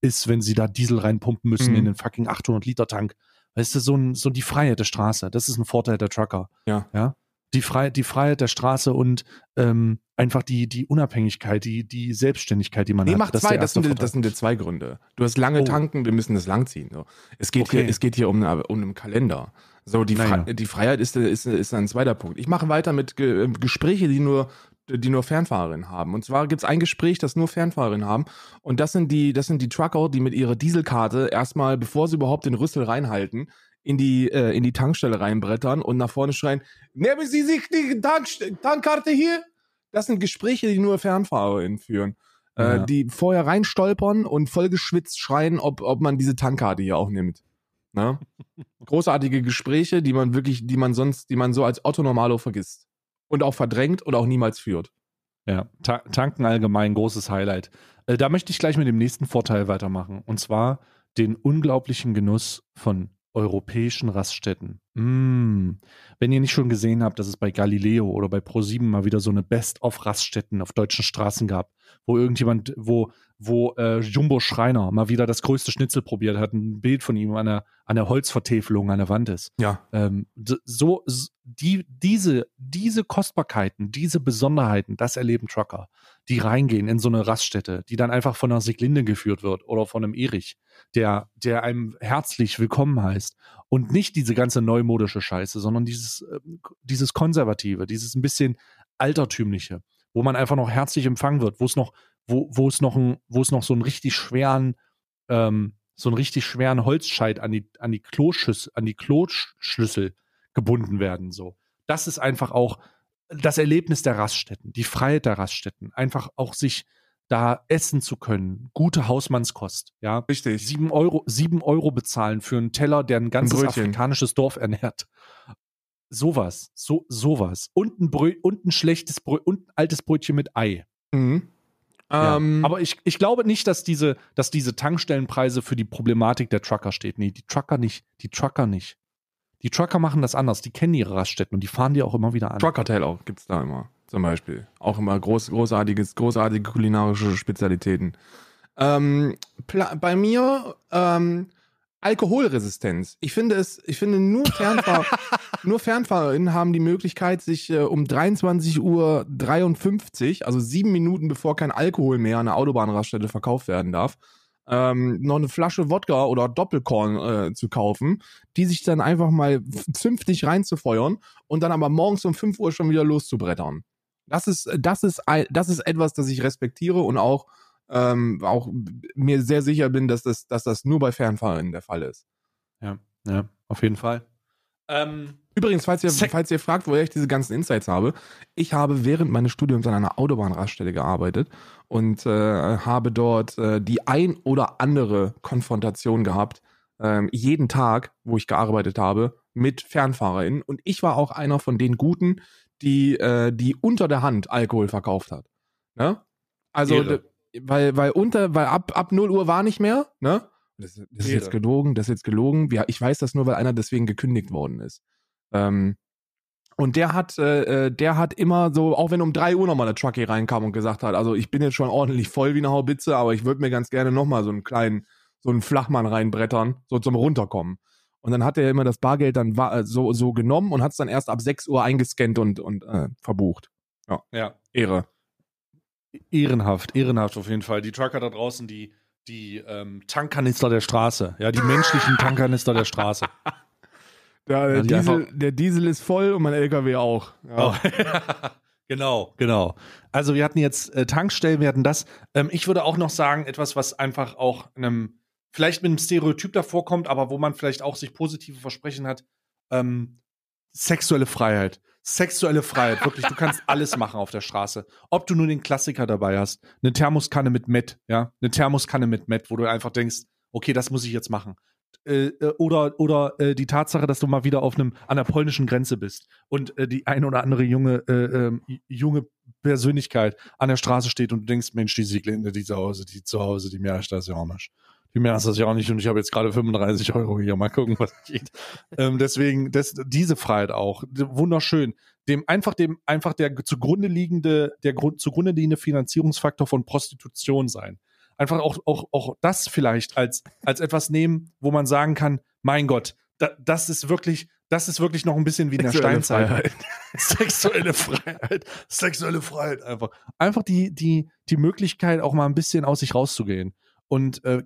ist, wenn sie da Diesel reinpumpen müssen Mhm. in den fucking 800 Liter Tank. Weißt du, so, ein, so die Freiheit der Straße. Das ist ein Vorteil der Trucker. Ja. Ja. Die, Frei, die Freiheit der Straße und ähm, einfach die, die Unabhängigkeit, die, die Selbstständigkeit, die man Nee, hat. mach ist zwei, das sind, die- das sind die zwei Gründe. Du hast lange Oh. tanken, wir müssen das langziehen. So. Es, geht Okay. hier, es geht hier um, eine, um einen Kalender. So, die, Naja. Fre die Freiheit ist, ist, ist ein zweiter Punkt. Ich mache weiter mit Ge Gespräche, die nur, die nur Fernfahrerinnen haben. Und zwar gibt es ein Gespräch, das nur Fernfahrerinnen haben. Und das sind die, das sind die Trucker, die mit ihrer Dieselkarte erstmal, bevor sie überhaupt den Rüssel reinhalten, in die, äh, in die Tankstelle reinbrettern und nach vorne schreien, nehmen Sie sich die Tank Tankkarte hier? Das sind Gespräche, die nur Fernfahrerinnen führen. Äh, Ja. die vorher reinstolpern und voll geschwitzt schreien, ob, ob man diese Tankkarte hier auch nimmt. Ne? Großartige Gespräche, die man wirklich, die man sonst, die man so als Otto Normalo vergisst. Und auch verdrängt und auch niemals führt. Ja, Ta tanken allgemein großes Highlight. Äh, da möchte ich gleich mit dem nächsten Vorteil weitermachen. Und zwar den unglaublichen Genuss von europäischen Raststätten. Mm. Wenn ihr nicht schon gesehen habt, dass es bei Galileo oder bei Pro7 mal wieder so eine Best-of-Raststätten auf deutschen Straßen gab, wo irgendjemand, wo, wo äh, Jumbo Schreiner mal wieder das größte Schnitzel probiert hat, ein Bild von ihm an der, an der Holzvertäfelung an der Wand ist. Ja. Ähm, so, die, diese, diese Kostbarkeiten, diese Besonderheiten, das erleben Trucker, die reingehen in so eine Raststätte, die dann einfach von einer Siglinde geführt wird oder von einem Erich, der, der einem herzlich willkommen heißt und nicht diese ganze neumodische Scheiße, sondern dieses, ähm, dieses konservative, dieses ein bisschen altertümliche, wo man einfach noch herzlich empfangen wird, wo es noch, wo, wo es noch, ein, wo es noch so einen richtig schweren, ähm, so einen richtig schweren Holzscheit an die, an die Kloschüssel, an die Kloschlüssel gebunden werden. So. Das ist einfach auch das Erlebnis der Raststätten, die Freiheit der Raststätten, einfach auch sich da essen zu können, gute Hausmannskost, ja. Richtig. Sieben Euro, sieben Euro bezahlen für einen Teller, der ein ganzes Brötchen. afrikanisches Dorf ernährt. Sowas, so, sowas. Und ein, Brö und ein schlechtes Brö und ein altes Brötchen mit Ei. Mhm. Ja. Ähm, Aber ich, ich glaube nicht, dass diese, dass diese Tankstellenpreise für die Problematik der Trucker steht. Nee, die Trucker nicht. Die Trucker nicht. Die Trucker machen das anders. Die kennen ihre Raststätten und die fahren die auch immer wieder an. Truckertail auch gibt's da immer, zum Beispiel. Auch immer groß, großartiges, großartige kulinarische Spezialitäten. Ähm, bei mir ähm, Alkoholresistenz. Ich finde es, ich finde nur Fernfahr nur FernfahrerInnen haben die Möglichkeit, sich äh, um 23 Uhr 53, also sieben Minuten bevor kein Alkohol mehr an der Autobahnraststätte verkauft werden darf, ähm, noch eine Flasche Wodka oder Doppelkorn äh, zu kaufen, die sich dann einfach mal zünftig reinzufeuern und dann aber morgens um 5 Uhr schon wieder loszubrettern. Das ist, das ist, das ist etwas, das ich respektiere und auch, ähm, auch mir sehr sicher bin, dass das, dass das nur bei Fernfahrern der Fall ist. Ja, ja, auf jeden Fall. Ähm, Übrigens, falls ihr, falls ihr fragt, woher ich diese ganzen Insights habe, ich habe während meines Studiums an einer Autobahnraststelle gearbeitet und äh, habe dort äh, die ein oder andere Konfrontation gehabt, ähm, jeden Tag, wo ich gearbeitet habe, mit FernfahrerInnen. Und ich war auch einer von den Guten, die, äh, die unter der Hand Alkohol verkauft hat. Ne? Also, weil, weil unter, weil ab, ab 0 Uhr war nicht mehr, ne? Das, das ist Ehre. jetzt gelogen, das ist jetzt gelogen. Ja, ich weiß das nur, weil einer deswegen gekündigt worden ist. Ähm, und der hat, äh, äh, der hat immer so, auch wenn um 3 Uhr nochmal eine Truckie reinkam und gesagt hat, also ich bin jetzt schon ordentlich voll wie eine Haubitze, aber ich würde mir ganz gerne nochmal so einen kleinen, so einen Flachmann reinbrettern, so zum Runterkommen. Und dann hat er immer das Bargeld dann äh, so, so genommen und hat es dann erst ab 6 Uhr eingescannt und, und äh, verbucht. ja. Ehre. Ehrenhaft, ehrenhaft auf jeden Fall. Die Trucker da draußen, die, die ähm, Tankkanister der Straße. Ja, die menschlichen Tankkanister der Straße. Der, Ja, die Diesel, der Diesel ist voll und mein LKW auch. Ja. Oh. genau, genau. Also wir hatten jetzt äh, Tankstellen, wir hatten das. Ähm, ich würde auch noch sagen, etwas, was einfach auch einem, vielleicht mit einem Stereotyp davor kommt, aber wo man vielleicht auch sich positive Versprechen hat. Ähm, sexuelle Freiheit. Sexuelle Freiheit, wirklich, du kannst alles machen auf der Straße. Ob du nur den Klassiker dabei hast, eine Thermoskanne mit Met, ja, eine Thermoskanne mit Met, wo du einfach denkst, okay, das muss ich jetzt machen. Äh, äh, oder oder äh, die Tatsache, dass du mal wieder auf einem an der polnischen Grenze bist und äh, die ein oder andere junge äh, ähm, junge Persönlichkeit an der Straße steht und du denkst, Mensch, die Sieglinde, die zu Hause, die zu Hause, die merkt das ja nicht. Die merkt das ja auch nicht und ich habe jetzt gerade 35 Euro hier. Mal gucken, was geht. ähm, deswegen, das, diese Freiheit auch. Wunderschön. Dem einfach dem einfach der zugrunde liegende, der Grund, zugrunde liegende Finanzierungsfaktor von Prostitution sein einfach auch, auch, auch das vielleicht als, als etwas nehmen, wo man sagen kann, mein Gott, da, das ist wirklich, das ist wirklich noch ein bisschen wie in der Sexuelle Steinzeit. Freiheit. Sexuelle Freiheit. Sexuelle Freiheit einfach. Einfach die, die, die Möglichkeit, auch mal ein bisschen aus sich rauszugehen. Und äh,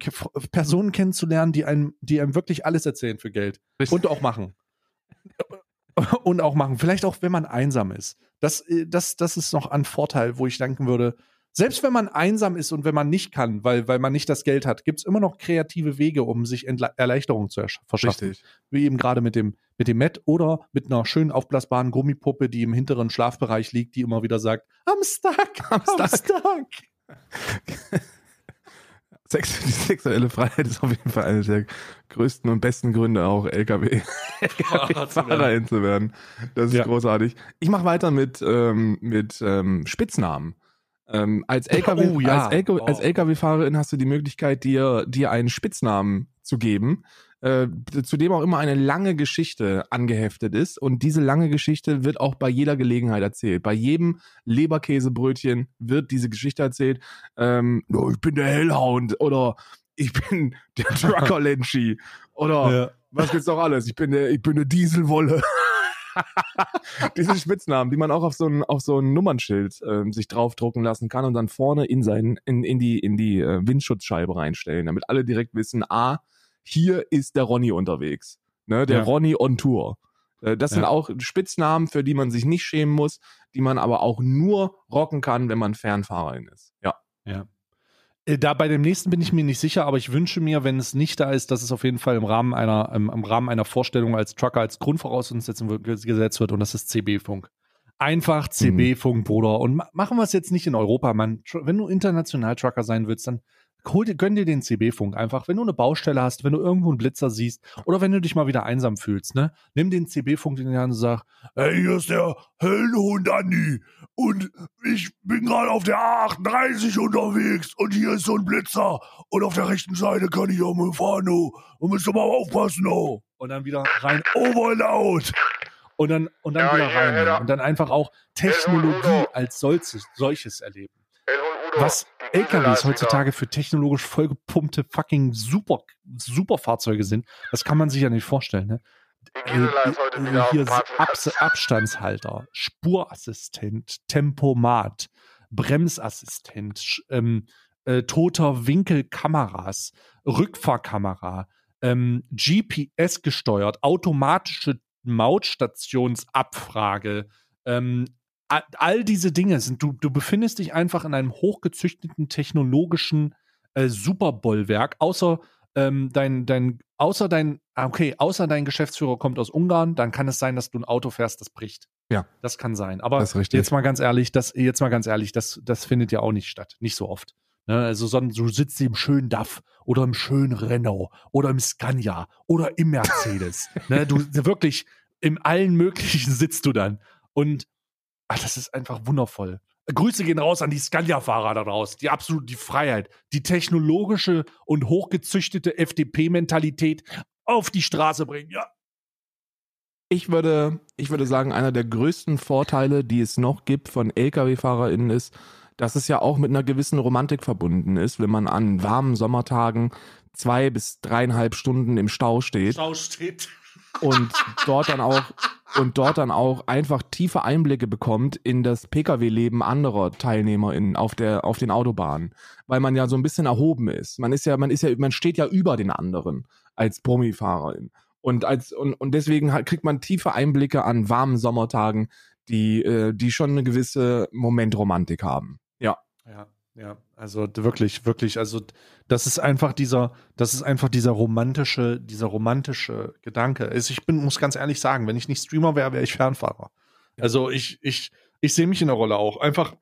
Personen kennenzulernen, die einem, die einem wirklich alles erzählen für Geld. Richtig. Und auch machen. Und auch machen. Vielleicht auch, wenn man einsam ist. Das, äh, das, das ist noch ein Vorteil, wo ich denken würde, selbst wenn man einsam ist und wenn man nicht kann, weil, weil man nicht das Geld hat, gibt es immer noch kreative Wege, um sich Entla Erleichterung zu ersch- verschaffen. Richtig. Wie eben gerade mit dem, mit dem Met oder mit einer schön aufblasbaren Gummipuppe, die im hinteren Schlafbereich liegt, die immer wieder sagt, I'm stuck, I'm, I'm stuck. Sex, die sexuelle Freiheit ist auf jeden Fall einer der größten und besten Gründe, auch LKW, LKW-Fahrerin zu werden. Das ist Ja. großartig. Ich mache weiter mit, ähm, mit ähm, Spitznamen. Ähm, als LKW, Oh, ja. als, LKW Oh. als LKW-Fahrerin hast du die Möglichkeit, dir, dir einen Spitznamen zu geben, äh, zu dem auch immer eine lange Geschichte angeheftet ist. Und diese lange Geschichte wird auch bei jeder Gelegenheit erzählt. Bei jedem Leberkäsebrötchen wird diese Geschichte erzählt. Ähm, oh, ich bin der Hellhound oder ich bin der Trucker Lenchi oder Ja. was gibt's noch alles? Ich bin der, ich bin der Dieselwolle. Diese Spitznamen, die man auch auf so ein, auf so ein Nummernschild ähm, sich draufdrucken lassen kann und dann vorne in, seinen, in, in die, in die äh, Windschutzscheibe reinstellen, damit alle direkt wissen, ah, hier ist der Ronny unterwegs. Ne, der Ja. Ronny on Tour. Äh, das sind Ja. auch Spitznamen, für die man sich nicht schämen muss, die man aber auch nur rocken kann, wenn man Fernfahrerin ist. Ja. Ja. Äh, Da bei dem nächsten bin ich mir nicht sicher, aber ich wünsche mir, wenn es nicht da ist, dass es auf jeden Fall im Rahmen einer, im, im Rahmen einer Vorstellung als Trucker als Grundvoraussetzung gesetzt wird und das ist CB-Funk. Einfach CB-Funk, Bruder. Und ma machen wir es jetzt nicht in Europa, Mann. Wenn du international Trucker sein willst, dann hol dir, gönn dir den CB-Funk einfach. Wenn du eine Baustelle hast, wenn du irgendwo einen Blitzer siehst oder wenn du dich mal wieder einsam fühlst, ne? Nimm den CB-Funk in die Hand und sag, Hey, hier ist der Höllenhund Andi. Und ich bin gerade auf der A38 unterwegs. Und hier ist so ein Blitzer. Und auf der rechten Seite kann ich auch mal fahren, oh. Und müsst ihr mal aufpassen, oh. und dann wieder rein Overloud. und dann, und dann Ja, wieder ja, rein. ja. Und dann einfach auch Technologie als solches, solches erleben. Was LKWs heutzutage für technologisch vollgepumpte fucking super, super Fahrzeuge sind, das kann man sich ja nicht vorstellen. Ne? Auf hier Parkplatz. Abs Abstandshalter, Spurassistent, Tempomat, Bremsassistent, ähm, äh, toter Winkelkameras, Rückfahrkamera, ähm, GPS gesteuert, automatische Mautstationsabfrage, ähm, all diese Dinge sind, du, du befindest dich einfach in einem hochgezüchteten technologischen äh, Superbollwerk, außer ähm, dein, dein, außer dein, ah, okay, außer dein Geschäftsführer kommt aus Ungarn, dann kann es sein, dass du ein Auto fährst, das bricht. Ja. Das kann sein. Aber jetzt mal ganz ehrlich, das, jetzt mal ganz ehrlich, das, das findet ja auch nicht statt. Nicht so oft. Ne? Also, sondern du sitzt im schönen DAF oder im schönen Renault oder im Scania oder im Mercedes. ne? Du wirklich in allen möglichen sitzt du dann. Und ach, das ist einfach wundervoll. Grüße gehen raus an die Scania-Fahrer da raus. Die absolute die Freiheit, die technologische und hochgezüchtete FDP-Mentalität auf die Straße bringen. Ja. Ich würde, ich würde sagen, einer der größten Vorteile, die es noch gibt von Lkw-FahrerInnen ist, dass es ja auch mit einer gewissen Romantik verbunden ist, wenn man an warmen Sommertagen zwei bis dreieinhalb Stunden im Stau steht Stau steht. Und dort dann auch und dort dann auch einfach tiefe Einblicke bekommt in das Pkw-Leben anderer TeilnehmerInnen auf der auf den Autobahnen, weil man ja so ein bisschen erhoben ist. Man ist ja man ist ja man steht ja über den anderen als Brummifahrerin und als und, und deswegen halt kriegt man tiefe Einblicke an warmen Sommertagen, die äh, die schon eine gewisse Momentromantik haben. Ja. Ja. Ja, also wirklich, wirklich, also das ist einfach dieser, das ist einfach dieser romantische, dieser romantische Gedanke. Also ich bin, muss ganz ehrlich sagen, wenn ich nicht Streamer wäre, wäre ich Fernfahrer. Also ich, ich, ich sehe mich in der Rolle auch. Einfach,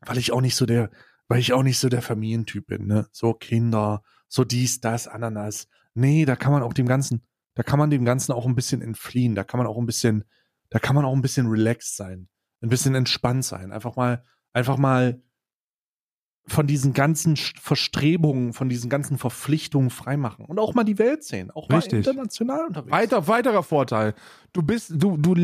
weil ich auch nicht so der, weil ich auch nicht so der Familientyp bin, ne? So Kinder, so dies, das, Ananas. Nee, da kann man auch dem Ganzen, da kann man dem Ganzen auch ein bisschen entfliehen. Da kann man auch ein bisschen, da kann man auch ein bisschen relaxed sein. Ein bisschen entspannt sein. Einfach mal, einfach mal von diesen ganzen Verstrebungen, von diesen ganzen Verpflichtungen freimachen und auch mal die Welt sehen, auch mal Richtig. international unterwegs. Weiter, weiterer Vorteil. Du bist, du, du,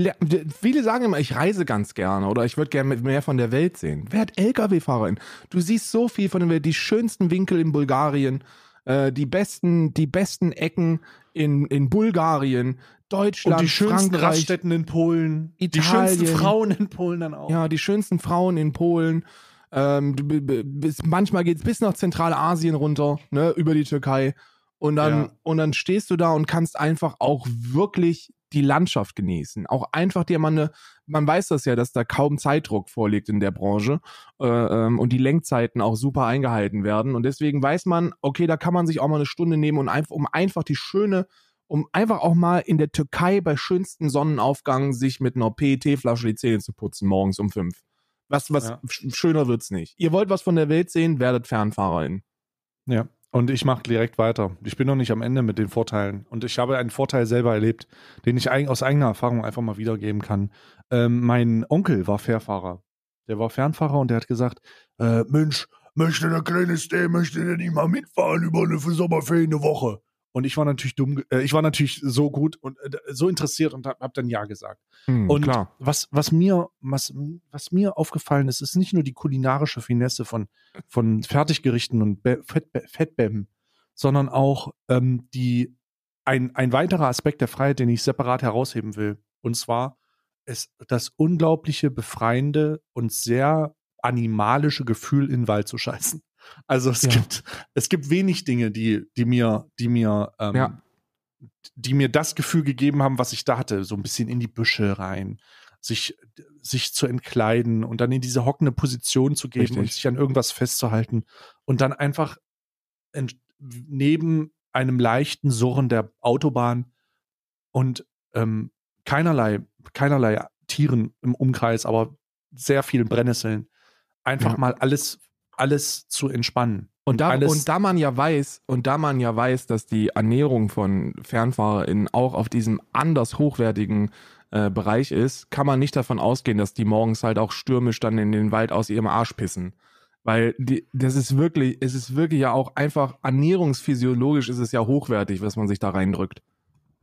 viele sagen immer, ich reise ganz gerne oder ich würde gerne mehr von der Welt sehen. Wer hat LKW-Fahrerin? Du siehst so viel von der Welt, die schönsten Winkel in Bulgarien, äh, die besten, die besten Ecken in, in Bulgarien, Deutschland, und die schönsten Frankreich, Raststätten in Polen, die Italien. schönsten Frauen in Polen dann auch. Ja, die schönsten Frauen in Polen. Ähm, bis, manchmal geht's bis nach Zentralasien runter, ne, über die Türkei. Und dann, Ja. und dann stehst du da und kannst einfach auch wirklich die Landschaft genießen. Auch einfach dir mal eine, man weiß das ja, dass da kaum Zeitdruck vorliegt in der Branche äh, ähm, und die Lenkzeiten auch super eingehalten werden. Und deswegen weiß man, okay, da kann man sich auch mal eine Stunde nehmen und einfach, um einfach die schöne, um einfach auch mal in der Türkei bei schönstem Sonnenaufgang sich mit einer PET-Flasche die Zähne zu putzen, morgens um fünf. Was, was Ja. sch- schöner wird's nicht. Ihr wollt was von der Welt sehen, werdet Fernfahrerin. Ja. Und ich mache direkt weiter. Ich bin noch nicht am Ende mit den Vorteilen. Und ich habe einen Vorteil selber erlebt, den ich aus eigener Erfahrung einfach mal wiedergeben kann. Ähm, mein Onkel war Fährfahrer. Der war Fernfahrer und der hat gesagt, Äh, Mensch, möchte der kleine Stay, möchte der nicht mal mitfahren über eine für Sommerferien eine Woche? Und ich war natürlich dumm, äh, ich war natürlich so gut und äh, so interessiert und habe hab dann Ja gesagt. Hm, Und klar. was, was mir, was, was mir aufgefallen ist, ist nicht nur die kulinarische Finesse von, von Fertiggerichten und Fettbämmen, sondern auch ähm, die, ein, ein weiterer Aspekt der Freiheit, den ich separat herausheben will. Und zwar ist das unglaubliche, befreiende und sehr animalische Gefühl, in den Wald zu scheißen. Also es Ja. gibt, es gibt wenig Dinge, die, die mir, die mir, ähm, Ja. die mir das Gefühl gegeben haben, was ich da hatte, so ein bisschen in die Büsche rein, sich, sich zu entkleiden und dann in diese hockende Position zu geben Richtig. und sich an irgendwas festzuhalten und dann einfach neben einem leichten Surren der Autobahn und ähm, keinerlei, keinerlei Tieren im Umkreis, aber sehr vielen Brennnesseln, einfach Ja. mal alles, alles zu entspannen. Und da, und da man ja weiß, und da man ja weiß, dass die Ernährung von FernfahrerInnen auch auf diesem anders hochwertigen äh, Bereich ist, kann man nicht davon ausgehen, dass die morgens halt auch stürmisch dann in den Wald aus ihrem Arsch pissen. Weil die, das ist wirklich, es ist wirklich ja auch einfach ernährungsphysiologisch ist es ja hochwertig, was man sich da reindrückt.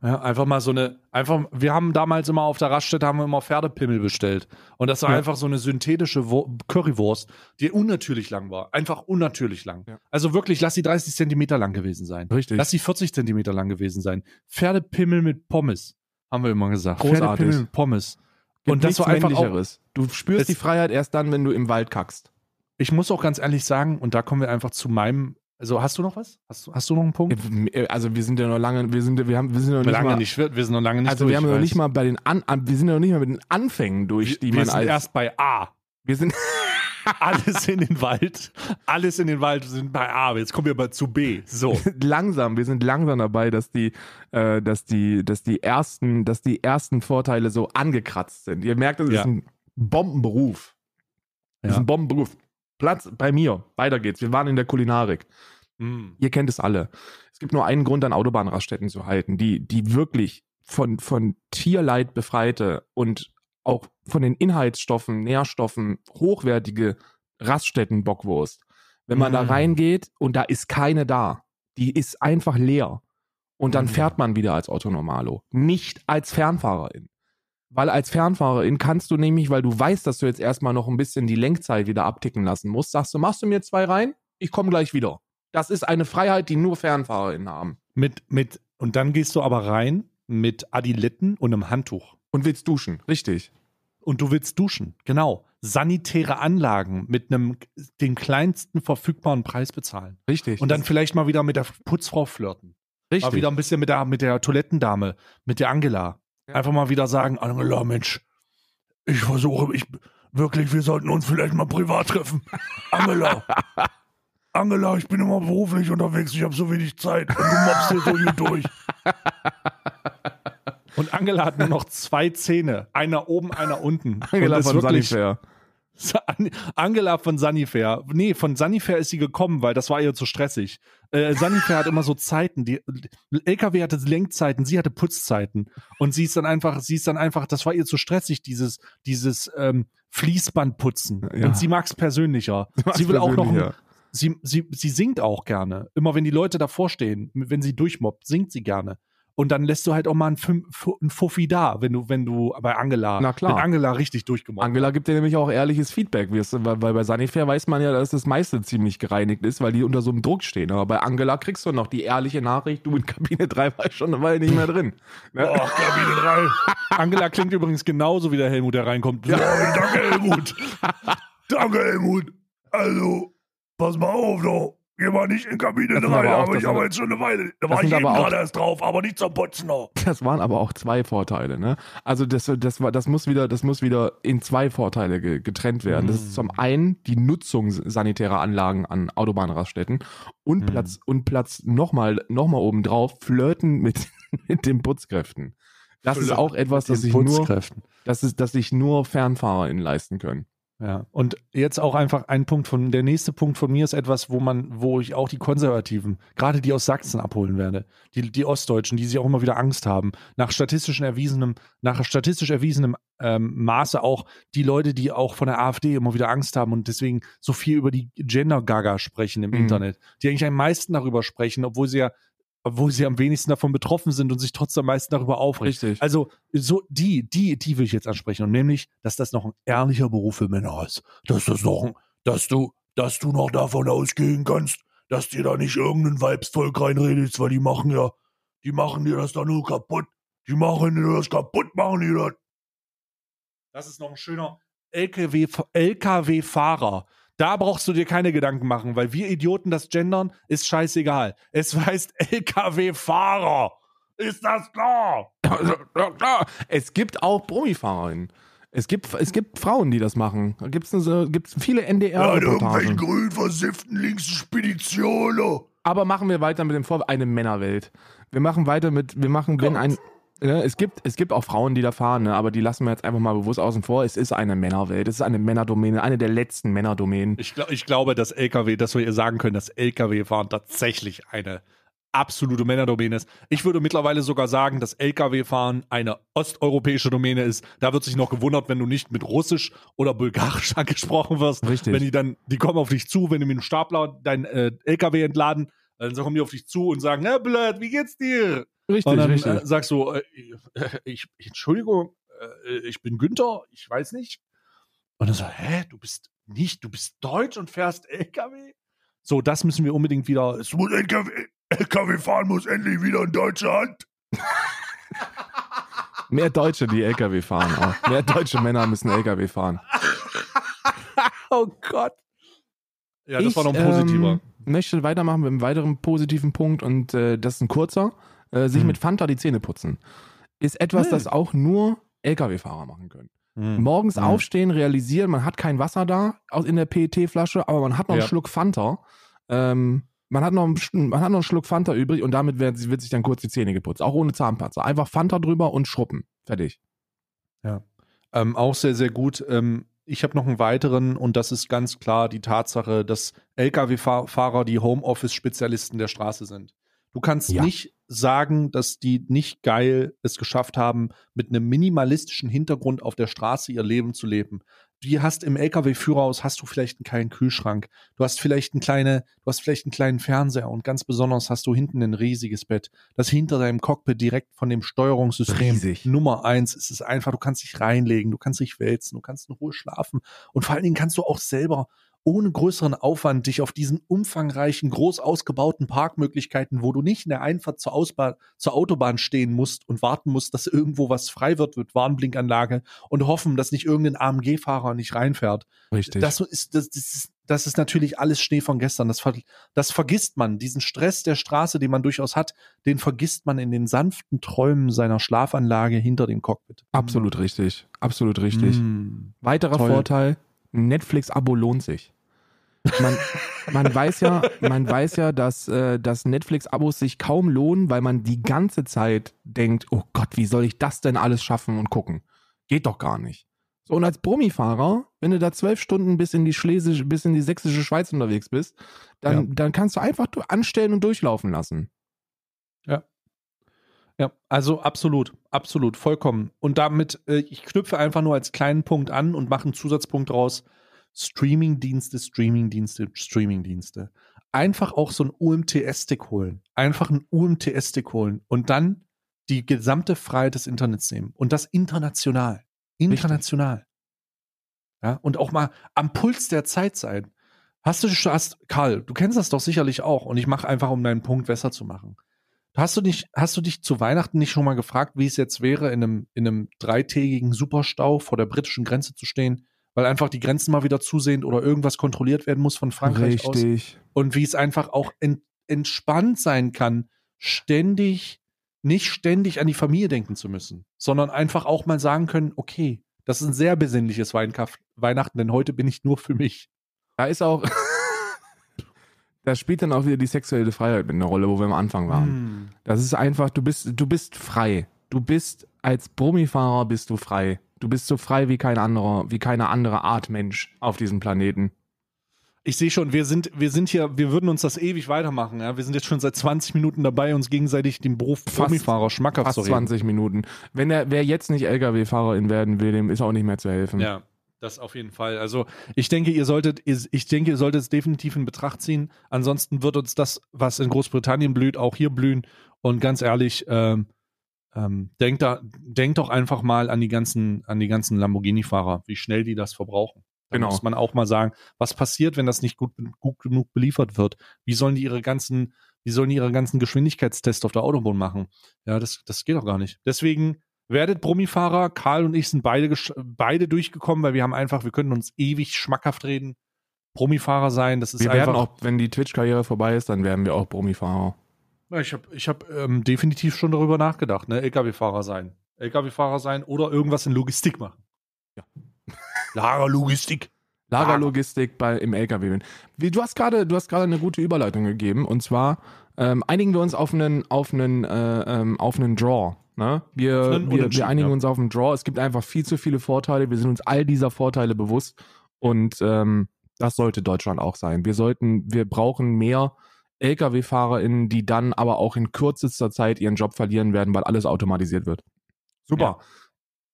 Ja, einfach mal so eine, einfach, wir haben damals immer auf der Raststätte haben wir immer Pferdepimmel bestellt. Und das war Ja. einfach so eine synthetische Wo Currywurst, die unnatürlich lang war. Einfach unnatürlich lang. Ja. Also wirklich, lass sie 30 Zentimeter lang gewesen sein. Richtig. Lass sie 40 Zentimeter lang gewesen sein. Pferdepimmel mit Pommes, haben wir immer gesagt. Großartig. Pferdepimmel mit Pommes. Gibt und das war einfach auch. Du spürst die Freiheit erst dann, wenn du im Wald kackst. ich muss auch ganz ehrlich sagen, und da kommen wir einfach zu meinem, also hast du noch was? Hast, du- hast du noch einen Punkt? Also wir sind ja noch lange, wir sind, wir haben, wir sind noch nicht lange mal, nicht, wir wir sind noch lange nicht also durch, wir haben noch weiß. nicht mal bei den An, wir sind ja noch nicht mal mit den Anfängen durch, wir, die wir man sind als erst bei A. wir sind alles in den Wald. Alles in den Wald. Wir sind bei A. Jetzt kommen wir aber zu B. So. langsam, wir sind langsam dabei, dass die, äh, dass die, dass die ersten, dass die ersten Vorteile so angekratzt sind. Ihr merkt, das Ja. ist ein Bombenberuf. Das ist Ja. ein Bombenberuf. Platz bei mir. Weiter geht's. Wir waren in der Kulinarik. Mm. Ihr kennt es alle. Es gibt nur einen Grund, an Autobahnraststätten zu halten, die, die wirklich von, von Tierleid befreite und auch von den Inhaltsstoffen, Nährstoffen hochwertige Raststätten-Bockwurst. Wenn man da Mm. reingeht und da ist keine da, die ist einfach leer. Und dann Mm. fährt man wieder als Autonormalo, nicht als Fernfahrerin. Weil als Fernfahrerin kannst du nämlich, weil du weißt, dass du jetzt erstmal noch ein bisschen die Lenkzeit wieder abticken lassen musst, sagst du, machst du mir zwei rein? Ich komme gleich wieder. Das ist eine Freiheit, die nur Fernfahrerinnen haben. Mit, mit, und dann gehst du aber rein mit Adiletten und einem Handtuch. Und willst duschen, richtig. Und du willst duschen. Genau. Sanitäre Anlagen mit einem, den kleinsten verfügbaren Preis bezahlen. Richtig. Und dann vielleicht mal wieder mit der Putzfrau flirten. richtig. Mal wieder ein bisschen mit der, mit der Toilettendame, mit der Angela. Ja. Einfach mal wieder sagen, Angela, Mensch, ich versuche, ich, wirklich, wir sollten uns vielleicht mal privat treffen. Angela. Angela, ich bin immer beruflich unterwegs, ich habe so wenig Zeit und du mobst hier so gut durch. Und Angela hat nur noch zwei Zähne. Einer oben, einer unten. Angela von wirklich- Sunnyfair. An- Angela von Sunnyfair. Nee, von Sunnyfair ist sie gekommen, weil das war ihr zu stressig. Äh, Sunnyfair hat immer so Zeiten, die LKW hatte Lenkzeiten, sie hatte Putzzeiten und sie ist dann einfach, sie ist dann einfach, das war ihr zu stressig, dieses dieses ähm, Fließbandputzen. Ja. Und sie mag's persönlicher. mag's sie will auch noch ein, persönlicher. sie, sie, sie singt auch gerne. Immer wenn die Leute davor stehen, wenn sie durchmobbt, singt sie gerne. Und dann lässt du halt auch mal ein, Fünf- ein Fuffi da, wenn du, wenn du bei Angela, Na klar. wenn Angela richtig durchgemobbt Angela gibt dir nämlich auch ehrliches Feedback, weil, weil bei Sunnyfair weiß man ja, dass das meiste ziemlich gereinigt ist, weil die unter so einem Druck stehen. Aber bei Angela kriegst du noch die ehrliche Nachricht, du in Kabine 3 war schon eine Weile nicht mehr drin. Ne? Kabine 3. Angela klingt übrigens genauso wie der Helmut, der reinkommt. Ja, danke, Helmut. danke, Helmut. Also, pass mal auf, doch. Geh mal nicht in Kabine Das sind 3, aber auch- aber ich habe jetzt schon eine Weile. Da war ich eben aber auch- gerade erst drauf, aber nicht zum Putzen noch. Das waren aber auch zwei Vorteile, ne? Also das, das, war, das, muss wieder, das muss wieder in zwei Vorteile ge- getrennt werden. Das ist zum einen die Nutzung sanitärer Anlagen an Autobahnraststätten und Mhm. Platz und Platz nochmal noch mal obendrauf flirten mit, mit den Putzkräften. Das ist Flirten auch etwas, das sich nur, das ist, das sich nur FernfahrerInnen leisten können. Ja. Und jetzt auch einfach ein Punkt von, der nächste Punkt von mir ist etwas, wo man, wo ich auch die Konservativen, gerade die aus Sachsen abholen werde. Die, die Ostdeutschen, die sich auch immer wieder Angst haben. Nach statistisch erwiesenem, nach statistisch erwiesenem ähm, Maße auch die Leute, die auch von der AfD immer wieder Angst haben und deswegen so viel über die Gender-Gaga sprechen im Mhm. Internet. Die eigentlich am meisten darüber sprechen, obwohl sie ja, obwohl sie am wenigsten davon betroffen sind und sich trotzdem am meisten darüber aufregen. Richtig. Also so die, die, die will ich jetzt ansprechen und nämlich, dass das noch ein ehrlicher Beruf für Männer ist. Dass das noch, ein- dass du, dass du noch davon ausgehen kannst, dass dir da nicht irgendein Weibsvolk reinredest, weil die machen ja, die machen dir das da nur kaputt. Die machen dir das kaputt, machen die das. Das ist noch ein schöner LKW, LKW-Fahrer. Da brauchst du dir keine Gedanken machen, weil wir Idioten das gendern, ist scheißegal. Es heißt LKW-Fahrer. Ist das klar? Ja. Es gibt auch Promifahrerinnen. Es gibt, es gibt Frauen, die das machen. Da gibt es gibt's viele Ja, in irgendwelchen grün versifften linksen Speditionen. Aber machen wir weiter mit dem Vor eine Männerwelt. Wir machen weiter mit, wir machen, wenn ein, ne, es gibt, es gibt auch Frauen, die da fahren, ne, aber die lassen wir jetzt einfach mal bewusst außen vor. Es ist eine Männerwelt. Es ist eine Männerdomäne, eine der letzten Männerdomänen. Ich, glaub, ich glaube, dass LKW, dass wir ihr sagen können, dass LKW-Fahren tatsächlich eine absolute Männerdomäne ist. Ich würde mittlerweile sogar sagen, dass LKW-Fahren eine osteuropäische Domäne ist. Da wird sich noch gewundert, wenn du nicht mit Russisch oder Bulgarisch angesprochen wirst. Richtig. Wenn die dann, die kommen auf dich zu, wenn du mit einem Stapler dein äh, LKW entladen, dann kommen die auf dich zu und sagen, na blöd, wie geht's dir? Richtig, Und dann richtig. äh, sagst du, äh, ich, Entschuldigung, äh, ich bin Günther, ich weiß nicht. Und dann so, hä, du bist nicht, du bist deutsch und fährst LKW? So, das müssen wir unbedingt wieder. Es muss LKW, LKW fahren muss endlich wieder in deutsche Hand. Mehr Deutsche, die LKW fahren auch. Mehr deutsche Männer müssen LKW fahren. Oh Gott. Ja, das ich, war noch ein positiver. Ähm, möchte weitermachen mit einem weiteren positiven Punkt und äh, das ist ein kurzer. Äh, sich Hm. mit Fanta die Zähne putzen. Ist etwas, Hm. das auch nur LKW-Fahrer machen können. Hm. Morgens Hm. aufstehen, realisieren, man hat kein Wasser da in der PET-Flasche, aber man hat noch einen Ja. Schluck Fanta. Ähm, man hat, noch einen, man hat noch einen Schluck Fanta übrig und damit wird, wird sich dann kurz die Zähne geputzt. Auch ohne Zahnpatzer. Einfach Fanta drüber und schruppen. Fertig. Ähm, auch sehr, sehr gut. Ähm, ich habe noch einen weiteren und das ist ganz klar die Tatsache, dass Lkw-Fahrer die Homeoffice-Spezialisten der Straße sind. Du kannst Ja. nicht sagen, dass die nicht geil es geschafft haben, mit einem minimalistischen Hintergrund auf der Straße ihr Leben zu leben. Du hast im LKW-Führerhaus hast du vielleicht einen kleinen Kühlschrank. Du hast vielleicht einen kleine, du hast vielleicht einen kleinen Fernseher und ganz besonders hast du hinten ein riesiges Bett, das hinter deinem Cockpit direkt von dem Steuerungssystem Riesig. Nummer eins ist es einfach, du kannst dich reinlegen, du kannst dich wälzen, du kannst in Ruhe schlafen und vor allen Dingen kannst du auch selber ohne größeren Aufwand dich auf diesen umfangreichen, groß ausgebauten Parkmöglichkeiten, wo du nicht in der Einfahrt zur, Ausbahn, zur Autobahn stehen musst und warten musst, dass irgendwo was frei wird mit Warnblinkanlage und hoffen, dass nicht irgendein AMG-Fahrer nicht reinfährt. Richtig. Das ist, das, das ist, das ist natürlich alles Schnee von gestern. Das, das vergisst man. Diesen Stress der Straße, den man durchaus hat, den vergisst man in den sanften Träumen seiner Schlafanlage hinter dem Cockpit. Absolut richtig. Absolut richtig. Mm. Weiterer Toll. Vorteil, Netflix-Abo lohnt sich. Man, man weiß ja, man weiß ja, dass, äh, dass Netflix-Abos sich kaum lohnen, weil man die ganze Zeit denkt, oh Gott, wie soll ich das denn alles schaffen und gucken? Geht doch gar nicht. So, und als Brummifahrer, wenn du da zwölf Stunden bis in die Schlesische, bis in die sächsische Schweiz unterwegs bist, dann, Ja. dann kannst du einfach anstellen und durchlaufen lassen. Ja, also absolut, absolut, vollkommen. Und damit, äh, ich knüpfe einfach nur als kleinen Punkt an und mache einen Zusatzpunkt raus. Streamingdienste, Streamingdienste, Streamingdienste. Einfach auch so ein UMTS-Stick holen. Einfach einen UMTS-Stick holen und dann die gesamte Freiheit des Internets nehmen. Und das international. International. Ja, und auch mal am Puls der Zeit sein. Hast du schon, hast, Karl, du kennst das doch sicherlich auch. Und ich mache einfach, um deinen Punkt besser zu machen. Hast du nicht, hast du dich zu Weihnachten nicht schon mal gefragt, wie es jetzt wäre, in einem, in einem dreitägigen Superstau vor der britischen Grenze zu stehen, weil einfach die Grenzen mal wieder zusehen oder irgendwas kontrolliert werden muss von Frankreich aus? Richtig. Und wie es einfach auch ent, entspannt sein kann, ständig, nicht ständig an die Familie denken zu müssen, sondern einfach auch mal sagen können, okay, das ist ein sehr besinnliches Weihnachten, denn heute bin ich nur für mich. Da ist auch, da spielt dann auch wieder die sexuelle Freiheit mit einer Rolle, wo wir am Anfang waren. Hm. Das ist einfach, du bist, du bist frei. Du bist als Brummifahrer bist du frei. Du bist so frei wie kein anderer, wie keine andere Art Mensch auf diesem Planeten. Ich sehe schon, wir sind, wir sind hier, wir würden uns das ewig weitermachen. Ja? Wir sind jetzt schon seit 20 Minuten dabei, uns gegenseitig den Beruf Gummifahrer schmackhaft Fast zu reden. 20 Minuten. Wenn er, wer jetzt nicht LKW-Fahrerin werden will, dem ist auch nicht mehr zu helfen. Ja, das auf jeden Fall. Also ich denke, ihr solltet, ich denke, ihr solltet es definitiv in Betracht ziehen. Ansonsten wird uns das, was in Großbritannien blüht, auch hier blühen. Und ganz ehrlich, ähm, ähm, denkt da, denkt doch einfach mal an die ganzen, an die ganzen Lamborghini-Fahrer, wie schnell die das verbrauchen. Da Genau. muss man auch mal sagen, was passiert, wenn das nicht gut, gut genug beliefert wird? Wie sollen die ihre ganzen, wie sollen die ihre ganzen Geschwindigkeitstests auf der Autobahn machen? Ja, das, das geht doch gar nicht. Deswegen werdet Brummifahrer. Karl und ich sind beide, beide durchgekommen, weil wir haben einfach, wir können uns ewig schmackhaft reden. Brummifahrer sein, das ist Wir einfach. werden auch, wenn die Twitch-Karriere vorbei ist, dann werden wir auch Brummifahrer. Ja, ich habe ich hab, ähm, definitiv schon darüber nachgedacht, ne? LKW-Fahrer sein. LKW-Fahrer sein oder irgendwas in Logistik machen. Ja. Lagerlogistik. Lagerlogistik bei, im LKW. Wie, du hast gerade, du hast gerade eine gute Überleitung gegeben und zwar ähm, einigen wir uns auf einen, auf einen, äh, ähm, auf einen Draw. Ne? Wir, wir, wir einigen ja. uns auf einen Draw. Es gibt einfach viel zu viele Vorteile. Wir sind uns all dieser Vorteile bewusst und ähm, das sollte Deutschland auch sein. Wir sollten, wir brauchen mehr LKW-FahrerInnen, die dann aber auch in kürzester Zeit ihren Job verlieren werden, weil alles automatisiert wird. Super.